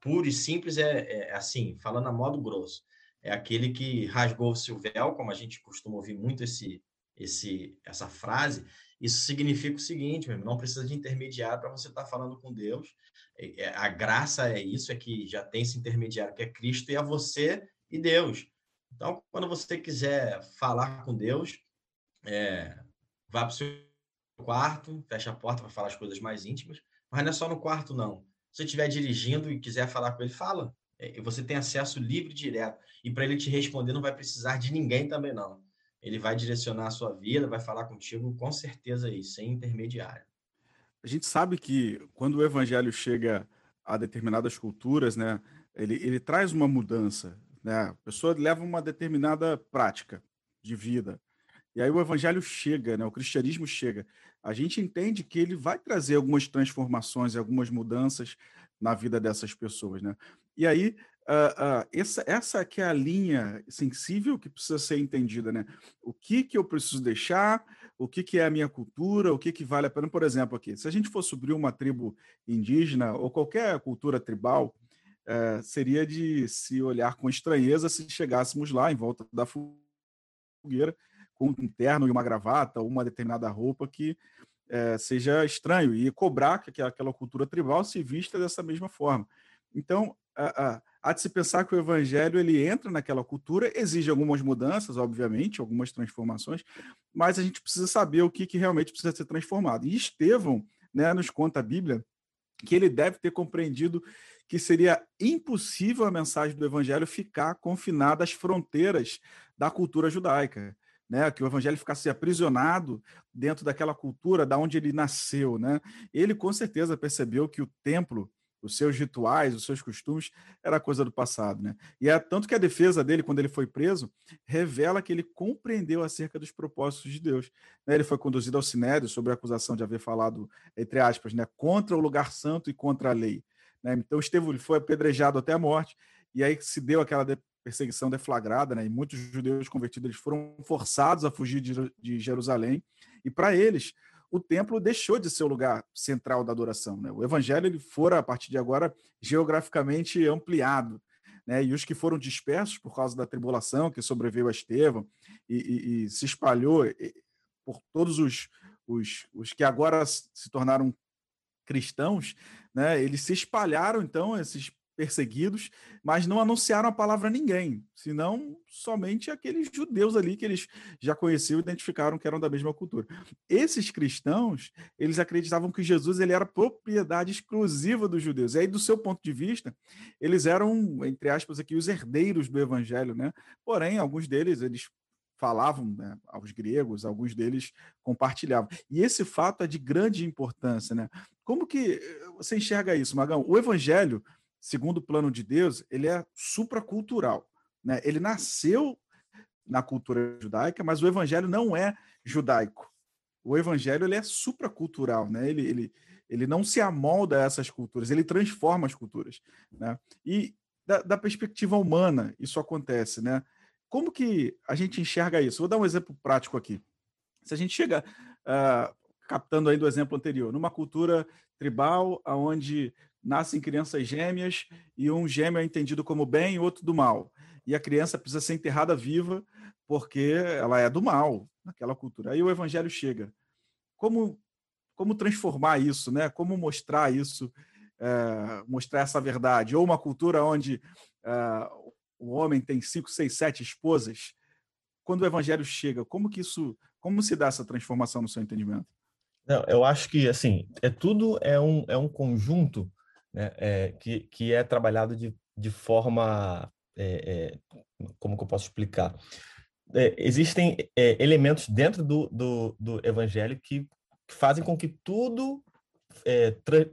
puro e simples é, é assim, falando a modo grosso, é aquele que rasgou o seu véu, como a gente costuma ouvir muito esse, esse, essa frase, isso significa o seguinte, meu irmão, não precisa de intermediário para você estar tá falando com Deus. É, é, a graça é isso, é que já tem esse intermediário que é Cristo e é você e Deus. Então, quando você quiser falar com Deus, é, vá para o seu quarto, fecha a porta para falar as coisas mais íntimas, mas não é só no quarto, não. Se você estiver dirigindo e quiser falar com ele, fala. É, você tem acesso livre direto. E para ele te responder, não vai precisar de ninguém também, não ele vai direcionar a sua vida, vai falar contigo com certeza aí, sem intermediário. A gente sabe que quando o evangelho chega a determinadas culturas, né, ele, ele traz uma mudança, né? A pessoa leva uma determinada prática de vida. E aí o evangelho chega, né? O cristianismo chega. A gente entende que ele vai trazer algumas transformações, algumas mudanças na vida dessas pessoas, né? E aí uh, uh, essa, essa que é a linha sensível que precisa ser entendida, né? O que que eu preciso deixar, o que que é a minha cultura, o que que vale a pena, por exemplo, aqui, se a gente for subir uma tribo indígena ou qualquer cultura tribal, uh, seria de se olhar com estranheza se chegássemos lá em volta da fogueira com um terno e uma gravata ou uma determinada roupa que é, seja estranho e cobrar que aquela cultura tribal se vista dessa mesma forma. Então, há de se pensar que o evangelho ele entra naquela cultura, exige algumas mudanças, obviamente, algumas transformações, mas a gente precisa saber o que, que realmente precisa ser transformado. E Estevão né, nos conta a Bíblia que ele deve ter compreendido que seria impossível a mensagem do evangelho ficar confinada às fronteiras da cultura judaica. Né, que o evangelho ficasse aprisionado dentro daquela cultura da onde ele nasceu, né? Ele com certeza percebeu que o templo os seus rituais, os seus costumes, era coisa do passado, né? E é tanto que a defesa dele, quando ele foi preso, revela que ele compreendeu acerca dos propósitos de Deus. Né? Ele foi conduzido ao Sinédrio sobre a acusação de haver falado, entre aspas, né, contra o lugar santo e contra a lei. Né? Então, Estevão foi apedrejado até a morte, e aí se deu aquela perseguição deflagrada, né? E muitos judeus convertidos eles foram forçados a fugir de, Jerusalém, e para eles o templo deixou de ser o lugar central da adoração. Né? O evangelho ele fora, a partir de agora, geograficamente ampliado. Né? E os que foram dispersos por causa da tribulação que sobreveio a Estevão e, e, e se espalhou por todos os, os, os que agora se tornaram cristãos, né? eles se espalharam, então, esses perseguidos, mas não anunciaram a palavra a ninguém, senão somente aqueles judeus ali que eles já conheciam e identificaram que eram da mesma cultura. Esses cristãos, eles acreditavam que Jesus ele era propriedade exclusiva dos judeus. E aí, do seu ponto de vista, eles eram, entre aspas, aqui, os herdeiros do evangelho, né? Porém, alguns deles, eles falavam né, aos gregos, alguns deles compartilhavam. E esse fato é de grande importância, né? Como que você enxerga isso, Magão? O evangelho segundo o plano de Deus, ele é supracultural. Né? Ele nasceu na cultura judaica, mas o evangelho não é judaico. O evangelho ele é supracultural, né? ele, ele, ele não se amolda a essas culturas, ele transforma as culturas. Né? E da, da perspectiva humana, isso acontece. Né? Como que a gente enxerga isso? Vou dar um exemplo prático aqui. Se a gente chega, uh, captando aí do exemplo anterior, numa cultura tribal, onde nascem crianças gêmeas e um gêmeo é entendido como bem e outro do mal. E a criança precisa ser enterrada viva porque ela é do mal naquela cultura. Aí o evangelho chega. Como como transformar isso, né? Como mostrar isso, é, mostrar essa verdade? Ou uma cultura onde é, o homem tem cinco, seis, sete esposas. Quando o evangelho chega, como que isso, como se dá essa transformação no seu entendimento? Não, eu acho que assim é tudo é um, é um conjunto né, é, que, que é trabalhado de, de forma é, como que eu posso explicar? Existem elementos dentro do, do, do evangelho que fazem com que tudo é, tra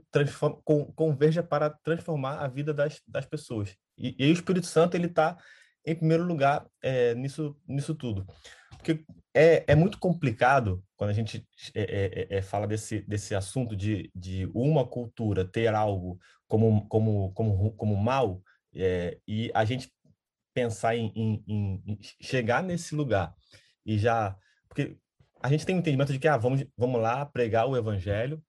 converja para transformar a vida das, das pessoas. E, e o Espírito Santo ele está em primeiro lugar é, nisso nisso tudo, porque é, é muito complicado quando a gente é, é, é, é, fala desse desse assunto de, de uma cultura ter algo como como como como mal e a gente pensar em, em, em, chegar nesse lugar e já porque a gente tem um entendimento de que ah, vamos vamos lá pregar o evangelho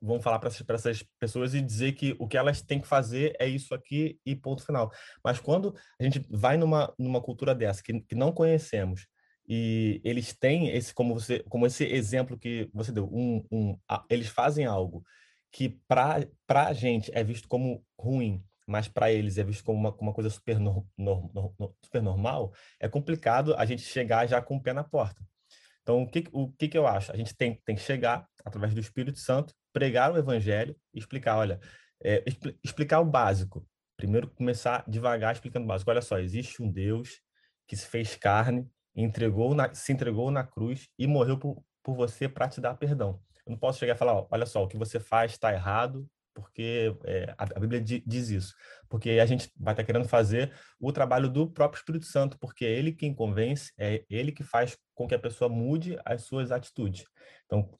vão falar para essas, essas pessoas e dizer que o que elas têm que fazer é isso aqui e ponto final. Mas quando a gente vai numa, numa cultura dessa que, que não conhecemos e eles têm esse como você como esse exemplo que você deu um, um a, eles fazem algo que para para a gente é visto como ruim mas para eles é visto como uma, uma coisa super, no, no, no, super normal é complicado a gente chegar já com o pé na porta então o que o que, que eu acho a gente tem tem que chegar através do Espírito Santo pregar o evangelho explicar, olha, é, expl explicar o básico. Primeiro começar devagar explicando o básico. Olha só, existe um Deus que se fez carne, entregou na, se entregou na cruz e morreu por, por você para te dar perdão. Eu não posso chegar e falar, ó, olha só, o que você faz está errado, porque é, a, Bíblia diz isso. Porque a gente vai estar tá querendo fazer o trabalho do próprio Espírito Santo, porque é ele quem convence, é ele que faz com que a pessoa mude as suas atitudes. Então,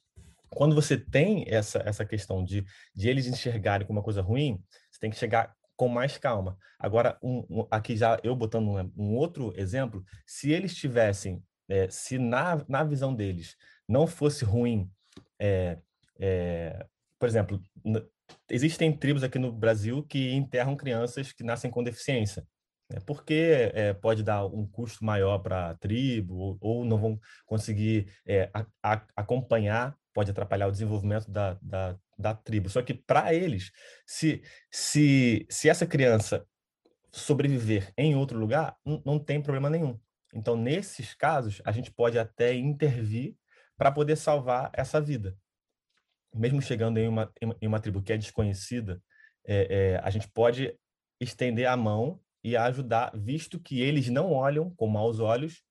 quando você tem essa, essa questão de, de eles enxergarem como uma coisa ruim, você tem que chegar com mais calma. Agora, um, um, aqui já eu botando um, um, outro exemplo, se eles tivessem, é, se na, na visão deles não fosse ruim, é, é, por exemplo, existem tribos aqui no Brasil que enterram crianças que nascem com deficiência. Né, porque pode dar um custo maior para a tribo, ou, ou, não vão conseguir a, a, acompanhar pode atrapalhar o desenvolvimento da, da, da tribo. Só que para eles, se, se, se essa criança sobreviver em outro lugar, não tem problema nenhum. Então, nesses casos, a gente pode até intervir para poder salvar essa vida. Mesmo chegando em uma, em uma tribo que é desconhecida, é, é, a gente pode estender a mão e ajudar, visto que eles não olham com maus olhos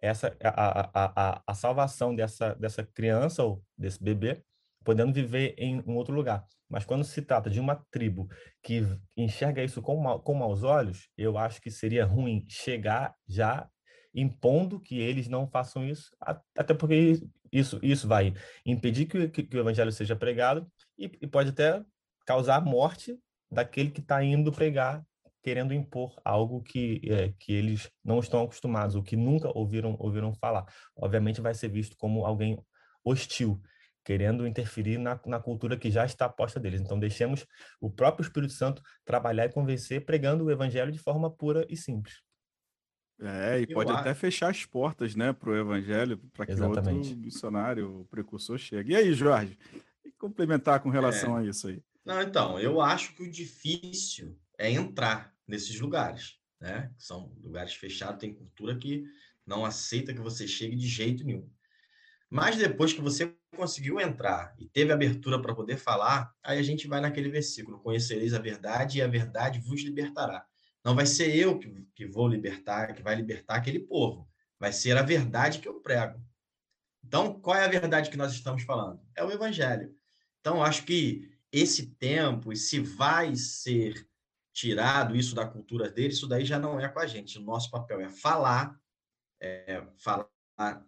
essa a, a, a, a salvação dessa, dessa criança ou desse bebê podendo viver em um outro lugar. Mas quando se trata de uma tribo que enxerga isso com, mal, com maus olhos, eu acho que seria ruim chegar já impondo que eles não façam isso, até porque isso, isso vai impedir que, que, que o evangelho seja pregado e, e pode até causar a morte daquele que está indo pregar querendo impor algo que, é, que eles não estão acostumados, ou que nunca ouviram, ouviram falar. Obviamente vai ser visto como alguém hostil, querendo interferir na, na cultura que já está posta deles. Então, deixemos o próprio Espírito Santo trabalhar e convencer, pregando o evangelho de forma pura e simples. É, e Eu pode acho. até fechar as portas, né, para o evangelho, para que Exatamente. outro missionário, o precursor chegue. E aí, Jorge, e complementar com relação é. a isso aí? Não, então, eu acho que o difícil é entrar nesses lugares, né? São lugares fechados, tem cultura que não aceita que você chegue de jeito nenhum. Mas depois que você conseguiu entrar e teve abertura para poder falar, aí a gente vai naquele versículo: Conhecereis a verdade e a verdade vos libertará. Não vai ser eu que, que vou libertar, que vai libertar aquele povo. Vai ser a verdade que eu prego. Então, qual é a verdade que nós estamos falando? É o evangelho. Então, acho que esse tempo, e se vai ser tirado isso da cultura dele, isso daí já não é com a gente. O nosso papel é falar, é, falar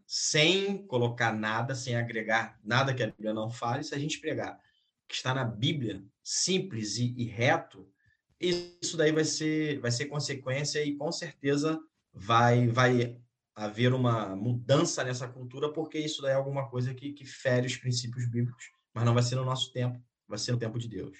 sem colocar nada, sem agregar nada que a Bíblia não fale. Se a gente pregar que está na Bíblia, simples e, e reto, isso daí vai ser, vai ser consequência e com certeza vai, vai haver uma mudança nessa cultura, porque isso daí é alguma coisa que, que fere os princípios bíblicos, mas não vai ser no nosso tempo, vai ser no tempo de Deus.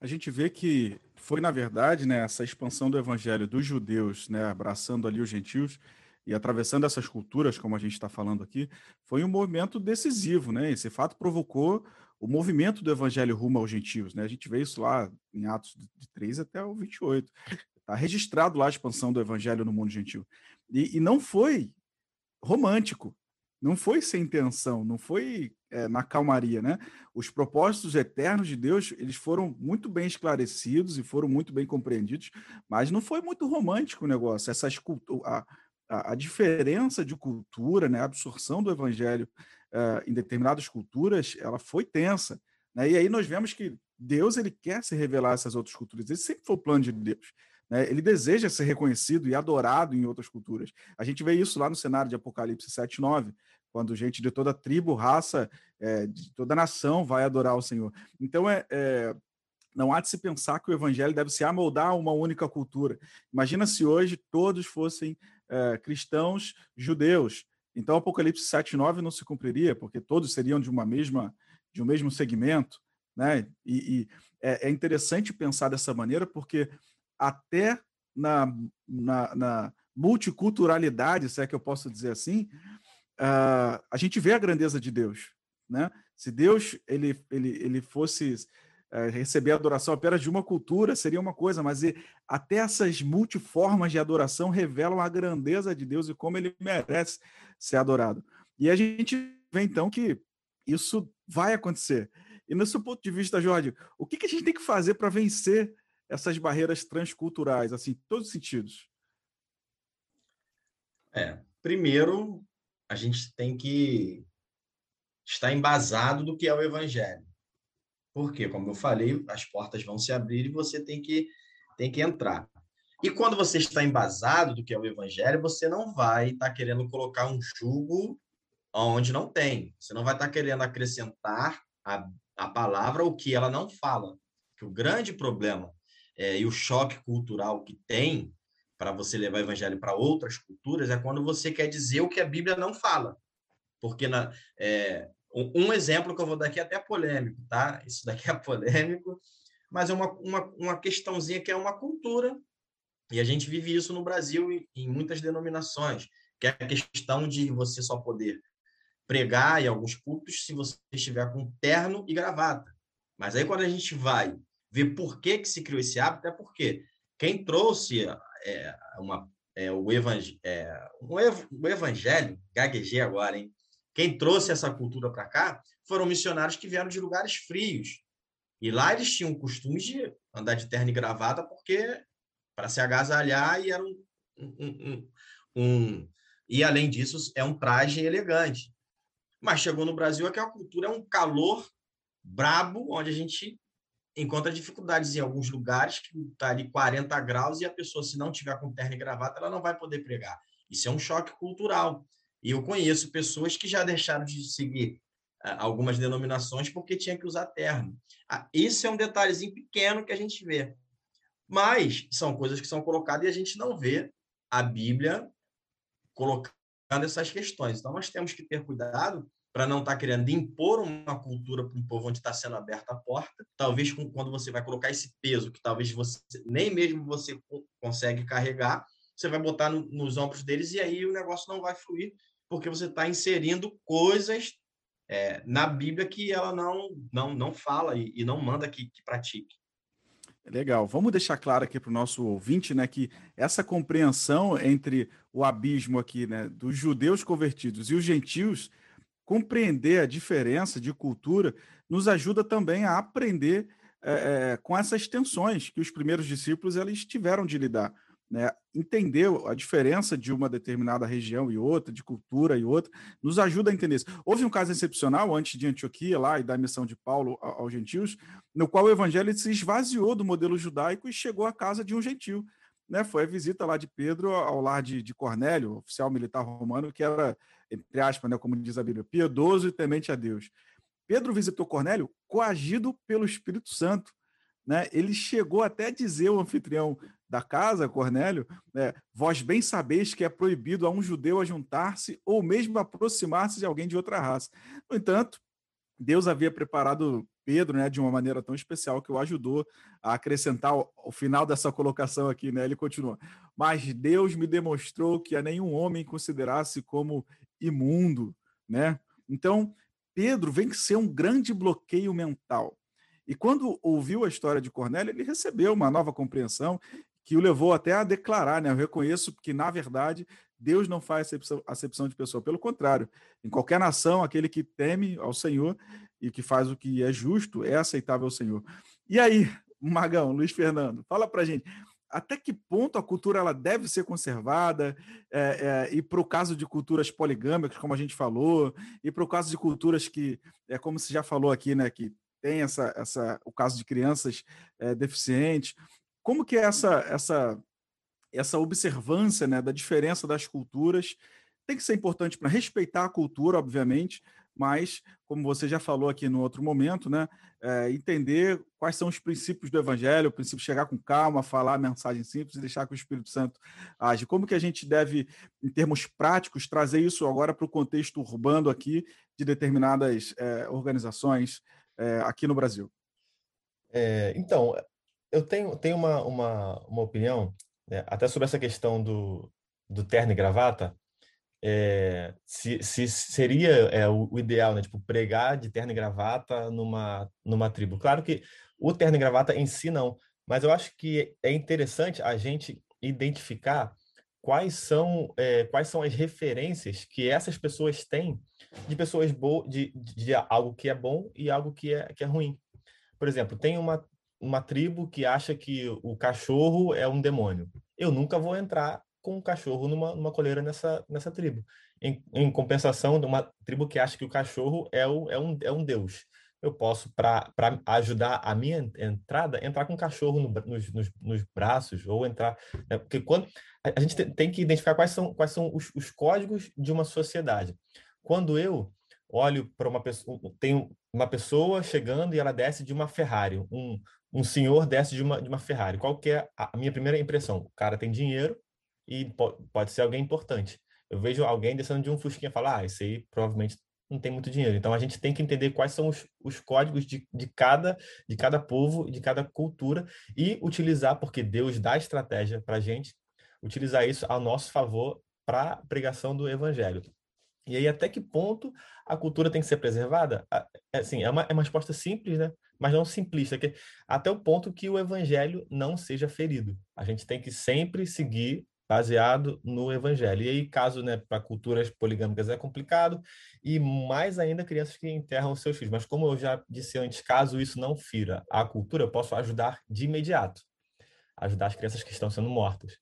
A gente vê que foi, na verdade, né, essa expansão do evangelho dos judeus, né, abraçando ali os gentios e atravessando essas culturas, como a gente está falando aqui, foi um movimento decisivo. Né? Esse fato provocou o movimento do evangelho rumo aos gentios. Né? A gente vê isso lá em Atos de 3 até o 28. Está registrado lá a expansão do evangelho no mundo gentil. E, e não foi romântico, não foi sem intenção, não foi é, na calmaria, né? Os propósitos eternos de Deus, eles foram muito bem esclarecidos e foram muito bem compreendidos, mas não foi muito romântico o negócio. Essas, a, a, a diferença de cultura, né, a absorção do evangelho uh, em determinadas culturas, ela foi tensa. Né? E aí nós vemos que Deus ele quer se revelar a essas outras culturas. Esse sempre foi o plano de Deus. Né? Ele deseja ser reconhecido e adorado em outras culturas. A gente vê isso lá no cenário de Apocalipse 7, 9, quando gente de toda tribo, raça, é, de toda nação vai adorar o Senhor. Então, é, é, não há de se pensar que o evangelho deve se amoldar a uma única cultura. Imagina se hoje todos fossem é, cristãos judeus. Então, Apocalipse 7 9 não se cumpriria, porque todos seriam de uma mesma de um mesmo segmento, né? E, e é, é, interessante pensar dessa maneira, porque até na, na, na, multiculturalidade, se é que eu posso dizer assim, uh, a gente vê a grandeza de Deus, né? Se Deus ele, ele, ele fosse uh, receber adoração apenas de uma cultura, seria uma coisa, mas até essas multiformas de adoração revelam a grandeza de Deus e como ele merece ser adorado. E a gente vê então que isso vai acontecer. E no seu ponto de vista, Jorge, o que, que a gente tem que fazer para vencer essas barreiras transculturais, assim, em todos os sentidos? É, primeiro, a gente tem que estar embasado do que é o evangelho. Porque, como eu falei, as portas vão se abrir e você tem que, tem que entrar. E quando você está embasado do que é o evangelho, você não vai estar querendo colocar um jugo onde não tem. Você não vai estar querendo acrescentar a, a palavra o que ela não fala. Que o grande problema é, e o choque cultural que tem para você levar o evangelho para outras culturas é quando você quer dizer o que a Bíblia não fala. Porque na, é, um exemplo que eu vou dar aqui é até polêmico, tá? Isso daqui é polêmico, mas é uma, uma, uma questãozinha que é uma cultura, e a gente vive isso no Brasil em, em muitas denominações, que é a questão de você só poder pregar em alguns cultos se você estiver com terno e gravata. Mas aí quando a gente vai ver por que, que se criou esse hábito, é porque quem trouxe é, uma, é, o, evang é, ev o evangelho, gaguejei agora, hein? Quem trouxe essa cultura para cá foram missionários que vieram de lugares frios. E lá eles tinham o costume de andar de terno e gravata porque para se agasalhar e era um, um, um, um, e além disso é um traje elegante. Mas chegou no Brasil é que a cultura é um calor brabo, onde a gente encontra dificuldades em alguns lugares que está ali 40 graus e a pessoa, se não tiver com terno e gravata, ela não vai poder pregar. Isso é um choque cultural. E eu conheço pessoas que já deixaram de seguir uh, algumas denominações porque tinha que usar terno. Isso é um detalhezinho pequeno que a gente vê. Mas são coisas que são colocadas e a gente não vê a Bíblia colocando essas questões. Então, nós temos que ter cuidado para não estar tá querendo impor uma cultura para um povo onde está sendo aberta a porta. Talvez com, quando você vai colocar esse peso que talvez você nem mesmo você consegue carregar, você vai botar no, nos ombros deles e aí o negócio não vai fluir, porque você está inserindo coisas é, na Bíblia que ela não não, não fala e, e não manda que, que pratique. Legal. Vamos deixar claro aqui para o nosso ouvinte, né, que essa compreensão entre o abismo aqui, né, dos judeus convertidos e os gentios compreender a diferença de cultura nos ajuda também a aprender é, com essas tensões que os primeiros discípulos eles tiveram de lidar. né, entender a diferença de uma determinada região e outra, de cultura e outra, nos ajuda a entender isso. Houve um caso excepcional antes de Antioquia lá e da missão de Paulo aos gentios, no qual o evangelho se esvaziou do modelo judaico e chegou à casa de um gentio. Né, foi a visita lá de Pedro ao lar de, de Cornélio, oficial militar romano, que era, entre aspas, né, como diz a Bíblia, piedoso e temente a Deus. Pedro visitou Cornélio coagido pelo Espírito Santo. Né? Ele chegou até a dizer ao anfitrião: da casa, Cornélio, né, vós bem sabeis que é proibido a um judeu ajuntar-se ou mesmo aproximar-se de alguém de outra raça. No entanto, Deus havia preparado Pedro né, de uma maneira tão especial que o ajudou a acrescentar o, final dessa colocação aqui. Né, ele continua: Mas Deus me demonstrou que a nenhum homem considerasse como imundo. Né? Então, Pedro vem ser um grande bloqueio mental. E quando ouviu a história de Cornélio, ele recebeu uma nova compreensão que o levou até a declarar, né? Eu reconheço que, na verdade, Deus não faz acepção, de pessoa. Pelo contrário, em qualquer nação, aquele que teme ao Senhor e que faz o que é justo é aceitável ao Senhor. E aí, Magão, Luiz Fernando, fala para gente, até que ponto a cultura ela deve ser conservada, é, é, e para o caso de culturas poligâmicas, como a gente falou, e para o caso de culturas que, é como se já falou aqui, né, que tem essa, essa, o caso de crianças é, deficientes, como que é essa, essa, essa observância né, da diferença das culturas? Tem que ser importante para respeitar a cultura, obviamente, mas, como você já falou aqui no outro momento, né, é, entender quais são os princípios do Evangelho, o princípio de chegar com calma, falar a mensagem simples e deixar que o Espírito Santo age. Como que a gente deve, em termos práticos, trazer isso agora para o contexto urbano aqui de determinadas é, organizações é, aqui no Brasil? É, então, eu tenho, tenho uma, uma, uma opinião, né, até sobre essa questão do, do terno e gravata, é, se, se seria é, o, o, ideal, né, tipo, pregar de terno e gravata numa, numa tribo. Claro que o terno e gravata em si não, mas eu acho que é interessante a gente identificar quais são, é, quais são as referências que essas pessoas têm de pessoas boas, de, de algo que é bom e algo que é, que é ruim. Por exemplo, tem uma, uma tribo que acha que o cachorro é um demônio. Eu nunca vou entrar com um cachorro numa, numa coleira nessa, nessa tribo. Em, em compensação, de uma tribo que acha que o cachorro é, o, é, um, é um deus. Eu posso, para ajudar a minha entrada, entrar com o cachorro no, nos, nos, nos, braços, ou entrar. Né? Porque quando a gente tem que identificar quais são, quais são os, os códigos de uma sociedade. Quando eu olho para uma pessoa, tenho uma pessoa chegando e ela desce de uma Ferrari, um, um senhor desce de uma, de uma Ferrari. Qual que é a minha primeira impressão? O cara tem dinheiro e pode ser alguém importante. Eu vejo alguém descendo de um fusquinha e falo, ah, esse aí provavelmente não tem muito dinheiro. Então a gente tem que entender quais são os, os códigos de, de, cada, de cada povo, de cada cultura e utilizar, porque Deus dá estratégia para a gente, utilizar isso ao nosso favor para a pregação do evangelho. E aí, até que ponto a cultura tem que ser preservada? Assim, é uma, é uma resposta simples, né? mas não simplista, que, até o ponto que o evangelho não seja ferido. A gente tem que sempre seguir baseado no evangelho. E aí, caso né, para culturas poligâmicas é complicado, e mais ainda crianças que enterram seus filhos. Mas como eu já disse antes, caso isso não fira a cultura, eu posso ajudar de imediato, ajudar as crianças que estão sendo mortas.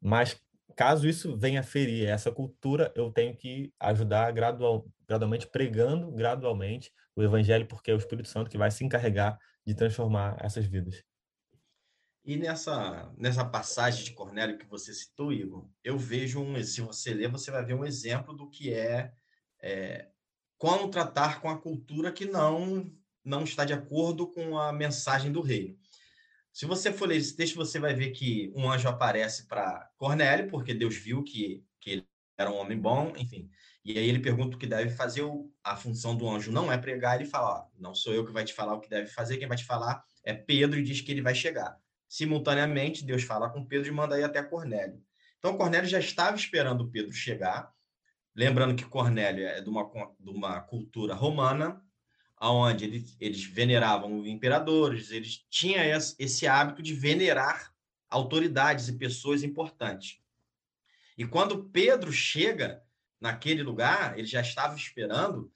Mas caso isso venha ferir essa cultura, eu tenho que ajudar gradual, gradualmente, pregando gradualmente o evangelho, porque é o Espírito Santo que vai se encarregar de transformar essas vidas. E nessa, nessa passagem de Cornélio que você citou, Igor, eu vejo um, se você ler, você vai ver um exemplo do que é, é como tratar com a cultura que não não está de acordo com a mensagem do reino. Se você for ler esse texto, você vai ver que um anjo aparece para Cornélio, porque Deus viu que, que ele era um homem bom, enfim. E aí ele pergunta o que deve fazer. A função do anjo não é pregar, ele fala: ó, não sou eu que vai te falar o que deve fazer, quem vai te falar é Pedro e diz que ele vai chegar. Simultaneamente, Deus fala com Pedro e manda ir até Cornélio. Então, Cornélio já estava esperando Pedro chegar. Lembrando que Cornélio é de uma, de uma cultura romana, onde eles, eles veneravam imperadores, eles tinham esse hábito de venerar autoridades e pessoas importantes. E quando Pedro chega naquele lugar, ele já estava esperando,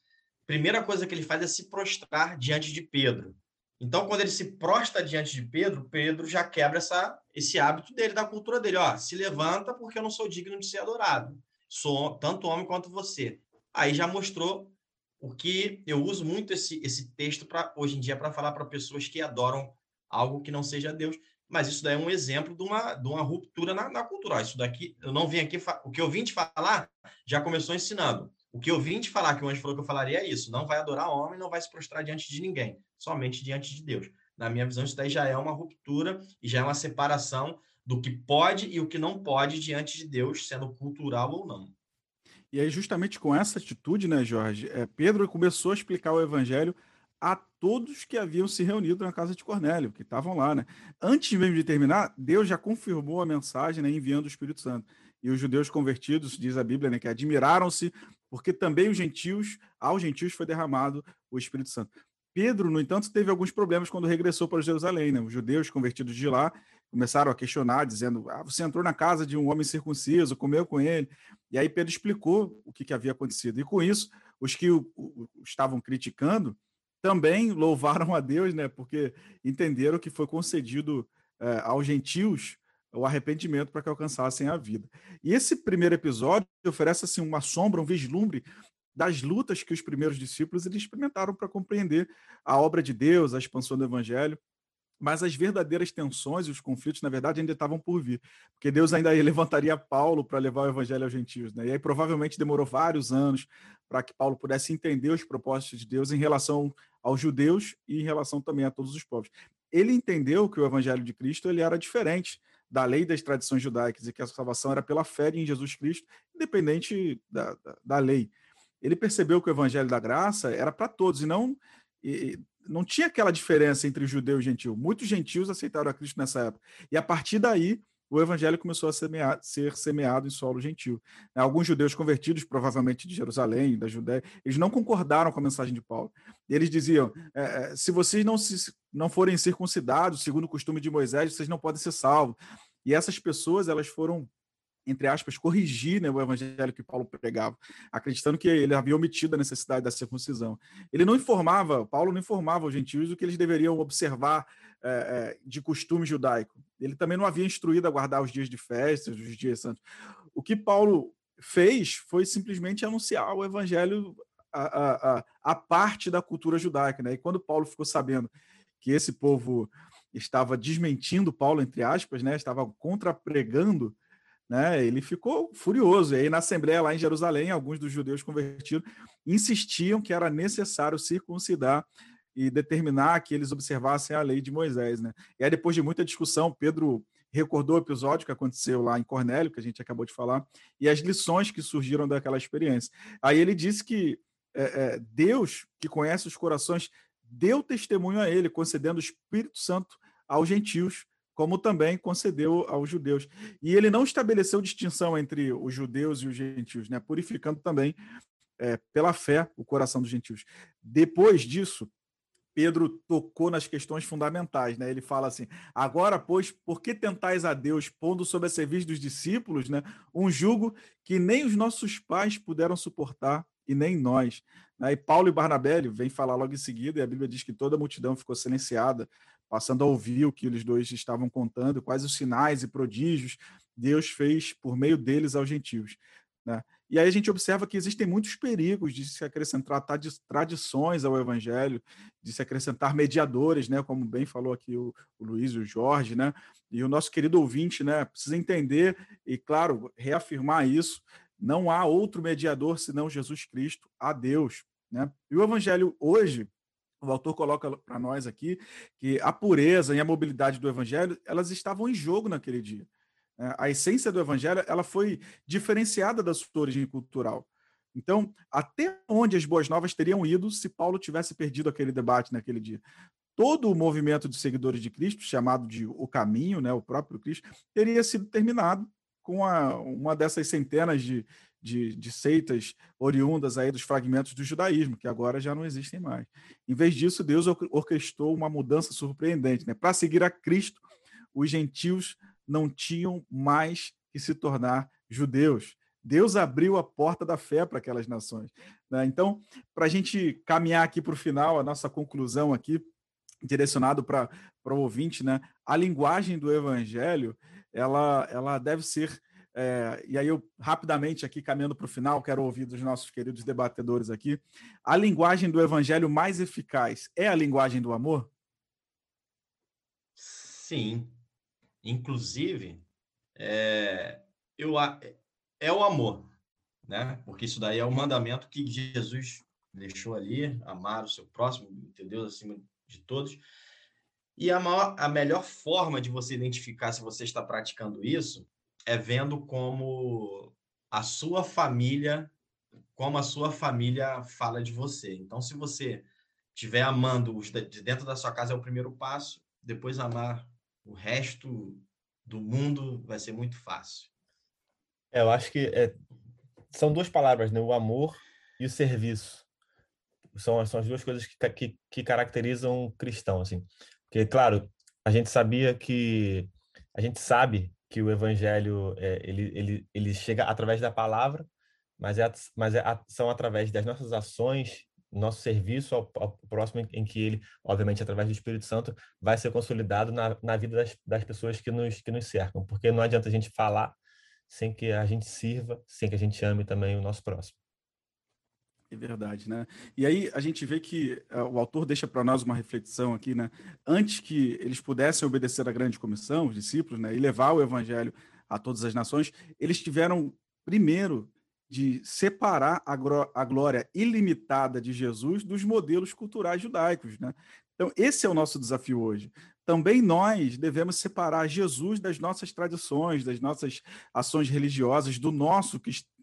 primeira coisa que ele faz é se prostrar diante de Pedro. Então, quando ele se prostra diante de Pedro, Pedro já quebra essa, esse hábito dele, da cultura dele. Ó, se levanta porque eu não sou digno de ser adorado. Sou tanto homem quanto você. Aí já mostrou o que eu uso muito esse, esse texto para hoje em dia para falar para pessoas que adoram algo que não seja Deus. Mas isso daí é um exemplo de uma, de uma ruptura na, na cultura. Isso daqui, eu não vim aqui. O que eu vim te falar já começou ensinando. O que eu vim te falar, que o anjo falou que eu falaria é isso: não vai adorar homem, não vai se prostrar diante de ninguém, somente diante de Deus. Na minha visão, isso daí já é uma ruptura e já é uma separação do que pode e o que não pode diante de Deus, sendo cultural ou não. E aí, justamente com essa atitude, né, Jorge, é, Pedro começou a explicar o evangelho a todos que haviam se reunido na casa de Cornélio, que estavam lá, né? Antes mesmo de terminar, Deus já confirmou a mensagem, né, enviando o Espírito Santo. E os judeus convertidos, diz a Bíblia, né, que admiraram-se, porque também os gentios, aos gentios foi derramado o Espírito Santo. Pedro, no entanto, teve alguns problemas quando regressou para Jerusalém. Né? Os judeus convertidos de lá começaram a questionar, dizendo: ah, você entrou na casa de um homem circunciso, comeu com ele. E aí Pedro explicou o que, que havia acontecido. E com isso, os que o, o, estavam criticando também louvaram a Deus, né? porque entenderam que foi concedido é, aos gentios o arrependimento para que alcançassem a vida. E esse primeiro episódio oferece assim uma sombra, um vislumbre das lutas que os primeiros discípulos eles experimentaram para compreender a obra de Deus, a expansão do evangelho. Mas as verdadeiras tensões e os conflitos, na verdade, ainda estavam por vir, porque Deus ainda levantaria Paulo para levar o evangelho aos gentios. Né? E aí provavelmente demorou vários anos para que Paulo pudesse entender os propósitos de Deus em relação aos judeus e em relação também a todos os povos. Ele entendeu que o evangelho de Cristo ele era diferente da lei das tradições judaicas e que a salvação era pela fé em Jesus Cristo, independente da, da, da lei ele percebeu que o evangelho da graça era para todos e não e, não tinha aquela diferença entre judeu e gentil. Muitos gentios aceitaram a Cristo nessa época. E a partir daí, o evangelho começou a semear, ser semeado em solo gentil. Alguns judeus convertidos, provavelmente de Jerusalém, da Judéia, eles não concordaram com a mensagem de Paulo. Eles diziam: é, é, se vocês não, se, não forem circuncidados, segundo o costume de Moisés, vocês não podem ser salvos. E essas pessoas, elas foram entre aspas, corrigir né, o evangelho que Paulo pregava, acreditando que ele havia omitido a necessidade da circuncisão. Ele não informava, Paulo não informava os gentios o que eles deveriam observar é, de costume judaico. Ele também não havia instruído a guardar os dias de festas, os dias santos. O que Paulo fez foi simplesmente anunciar o evangelho a, a, a, a parte da cultura judaica. Né? E quando Paulo ficou sabendo que esse povo estava desmentindo Paulo, entre aspas, né? estava contra-pregando né? Ele ficou furioso. E aí, na Assembleia lá em Jerusalém, alguns dos judeus convertidos insistiam que era necessário circuncidar e determinar que eles observassem a lei de Moisés. Né? E aí, depois de muita discussão, Pedro recordou o episódio que aconteceu lá em Cornélio, que a gente acabou de falar, e as lições que surgiram daquela experiência. Aí ele disse que é, é, Deus, que conhece os corações, deu testemunho a ele, concedendo o Espírito Santo aos gentios como também concedeu aos judeus. E ele não estabeleceu distinção entre os judeus e os gentios, né? purificando também é, pela fé o coração dos gentios. Depois disso, Pedro tocou nas questões fundamentais, né? Ele fala assim: agora, pois, por que tentais a Deus, pondo sob a serviço dos discípulos, né, um jugo que nem os nossos pais puderam suportar e nem nós? Né? E Paulo e Barnabé vem falar logo em seguida, e a Bíblia diz que toda a multidão ficou silenciada passando a ouvir o que eles dois estavam contando, quais os sinais e prodígios Deus fez por meio deles aos gentios. Né? E aí a gente observa que existem muitos perigos de se acrescentar tradições ao evangelho, de se acrescentar mediadores, né? como bem falou aqui o, o Luiz e o Jorge, né? e o nosso querido ouvinte né? precisa entender e, claro, reafirmar isso, não há outro mediador senão Jesus Cristo, a Deus. Né? E o evangelho hoje, o autor coloca para nós aqui que a pureza e a mobilidade do evangelho elas estavam em jogo naquele dia. Né? A essência do evangelho ela foi diferenciada da sua origem cultural. Então, até onde as boas novas teriam ido se Paulo tivesse perdido aquele debate naquele dia? Todo o movimento de seguidores de Cristo, chamado de o caminho, né, o próprio Cristo, teria sido terminado com a, uma dessas centenas de, de, de, seitas oriundas aí dos fragmentos do judaísmo, que agora já não existem mais. Em vez disso, Deus orquestrou uma mudança surpreendente. Né? Para seguir a Cristo, os gentios não tinham mais que se tornar judeus. Deus abriu a porta da fé para aquelas nações. Né? Então, para a gente caminhar aqui para o final, a nossa conclusão aqui, direcionado para o ouvinte, né? A linguagem do evangelho, ela, ela deve ser. É, e aí, eu rapidamente aqui caminhando para o final, quero ouvir dos nossos queridos debatedores aqui. A linguagem do evangelho mais eficaz é a linguagem do amor? Sim. Inclusive, é, eu, é o amor, né? Porque isso daí é o mandamento que Jesus deixou ali, amar o seu próximo, ter Deus acima de todos. E a, maior, a melhor forma de você identificar se você está praticando isso é vendo como a sua família, como a sua família fala de você. Então, se você estiver amando os de dentro da sua casa é o primeiro passo, depois amar o resto do mundo vai ser muito fácil. É, eu acho que é, são duas palavras, né? O amor e o serviço. São, são as duas coisas que, que, que caracterizam o cristão, assim. Porque, claro, a gente sabia que... A gente sabe que o evangelho, é, ele, ele, ele chega através da palavra, mas, é, mas é, são através das nossas ações, nosso serviço ao, ao, próximo, em que ele, obviamente, através do Espírito Santo, vai ser consolidado na, na vida das, das pessoas que nos, que nos cercam. Porque não adianta a gente falar sem que a gente sirva, sem que a gente ame também o nosso próximo. É verdade, né? E aí a gente vê que uh, o autor deixa para nós uma reflexão aqui, né? Antes que eles pudessem obedecer à grande comissão, os discípulos, né, e levar o evangelho a todas as nações, eles tiveram primeiro de separar a, a glória ilimitada de Jesus dos modelos culturais judaicos, né? Então, esse é o nosso desafio hoje também nós devemos separar Jesus das nossas tradições, das nossas ações religiosas, do nosso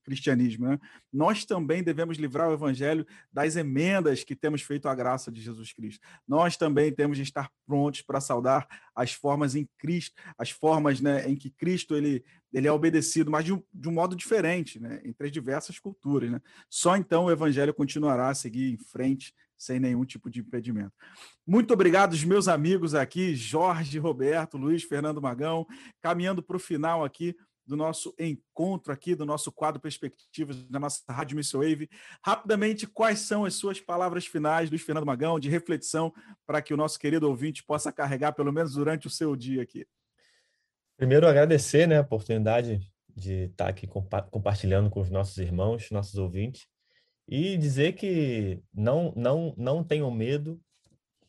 cristianismo. Né? Nós também devemos livrar o evangelho das emendas que temos feito à graça de Jesus Cristo. Nós também temos de estar prontos para saudar as formas em Cristo, as formas né, em que Cristo ele, ele é obedecido, mas de um, de um modo diferente, né, entre as diversas culturas. Né? Só então o evangelho continuará a seguir em frente sem nenhum tipo de impedimento. Muito obrigado, meus amigos aqui, Jorge, Roberto, Luiz, Fernando Magão, caminhando para o final aqui do nosso encontro aqui, do nosso quadro Perspectivas da nossa Rádio Wave. Rapidamente, quais são as suas palavras finais, Luiz Fernando Magão, de reflexão, para que o nosso querido ouvinte possa carregar, pelo menos durante o seu dia aqui? Primeiro, agradecer né, a oportunidade de estar aqui compartilhando com os nossos irmãos, nossos ouvintes. E dizer que não, não, não tenham medo,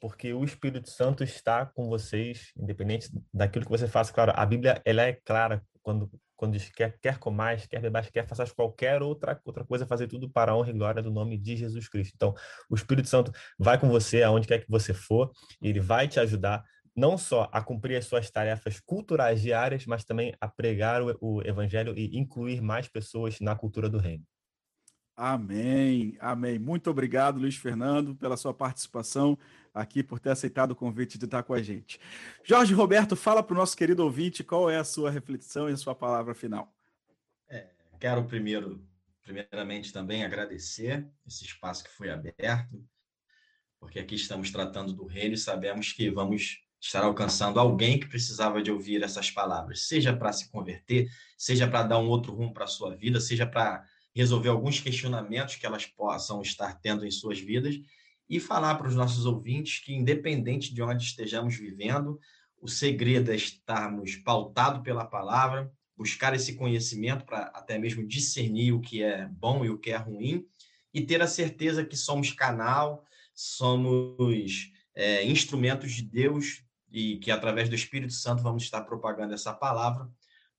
porque o Espírito Santo está com vocês, independente daquilo que você faça. Claro, a Bíblia ela é clara quando, quando diz quer, quer comais, quer bebais, quer faças qualquer outra, outra coisa, fazer tudo para a honra e glória do nome de Jesus Cristo. Então, o Espírito Santo vai com você aonde quer que você for, ele vai te ajudar não só a cumprir as suas tarefas culturais diárias, mas também a pregar o, o evangelho e incluir mais pessoas na cultura do reino. Amém, amém. Muito obrigado, Luiz Fernando, pela sua participação aqui, por ter aceitado o convite de estar com a gente. Jorge Roberto, fala para o nosso querido ouvinte qual é a sua reflexão e a sua palavra final. É, quero primeiro, primeiramente também agradecer esse espaço que foi aberto, porque aqui estamos tratando do reino e sabemos que vamos estar alcançando alguém que precisava de ouvir essas palavras, seja para se converter, seja para dar um outro rumo para a sua vida, seja para resolver alguns questionamentos que elas possam estar tendo em suas vidas e falar para os nossos ouvintes que, independente de onde estejamos vivendo, o segredo é estarmos pautados pela palavra, buscar esse conhecimento para até mesmo discernir o que é bom e o que é ruim e ter a certeza que somos canal, somos é, instrumentos de Deus e que através do Espírito Santo vamos estar propagando essa palavra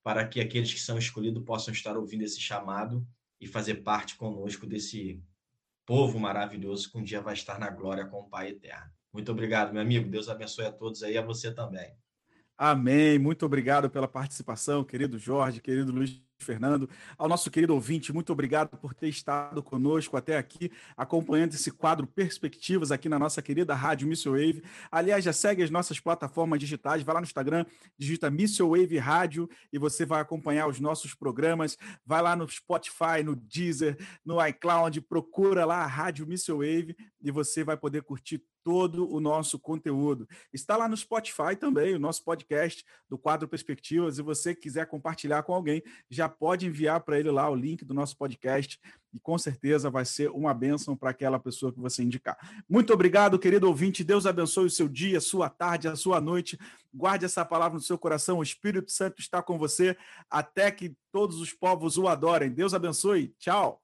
para que aqueles que são escolhidos possam estar ouvindo esse chamado e fazer parte conosco desse povo maravilhoso que um dia vai estar na glória com o Pai eterno. Muito obrigado, meu amigo. Deus abençoe a todos aí, a você também. Amém. Muito obrigado pela participação, querido Jorge, querido Luiz Fernando. Ao nosso querido ouvinte, muito obrigado por ter estado conosco até aqui, acompanhando esse quadro Perspectivas aqui na nossa querida Rádio Missile Wave. Aliás, já segue as nossas plataformas digitais, vai lá no Instagram, digita Missile Wave Rádio e você vai acompanhar os nossos programas. Vai lá no Spotify, no Deezer, no iCloud, procura lá a Rádio Missile Wave e você vai poder curtir todo o nosso conteúdo. Está lá no Spotify também, o nosso podcast do Quadro Perspectivas. Se você quiser compartilhar com alguém, já pode enviar para ele lá o link do nosso podcast e com certeza vai ser uma bênção para aquela pessoa que você indicar. Muito obrigado, querido ouvinte. Deus abençoe o seu dia, sua tarde, a sua noite. Guarde essa palavra no seu coração. O Espírito Santo está com você até que todos os povos o adorem. Deus abençoe. Tchau.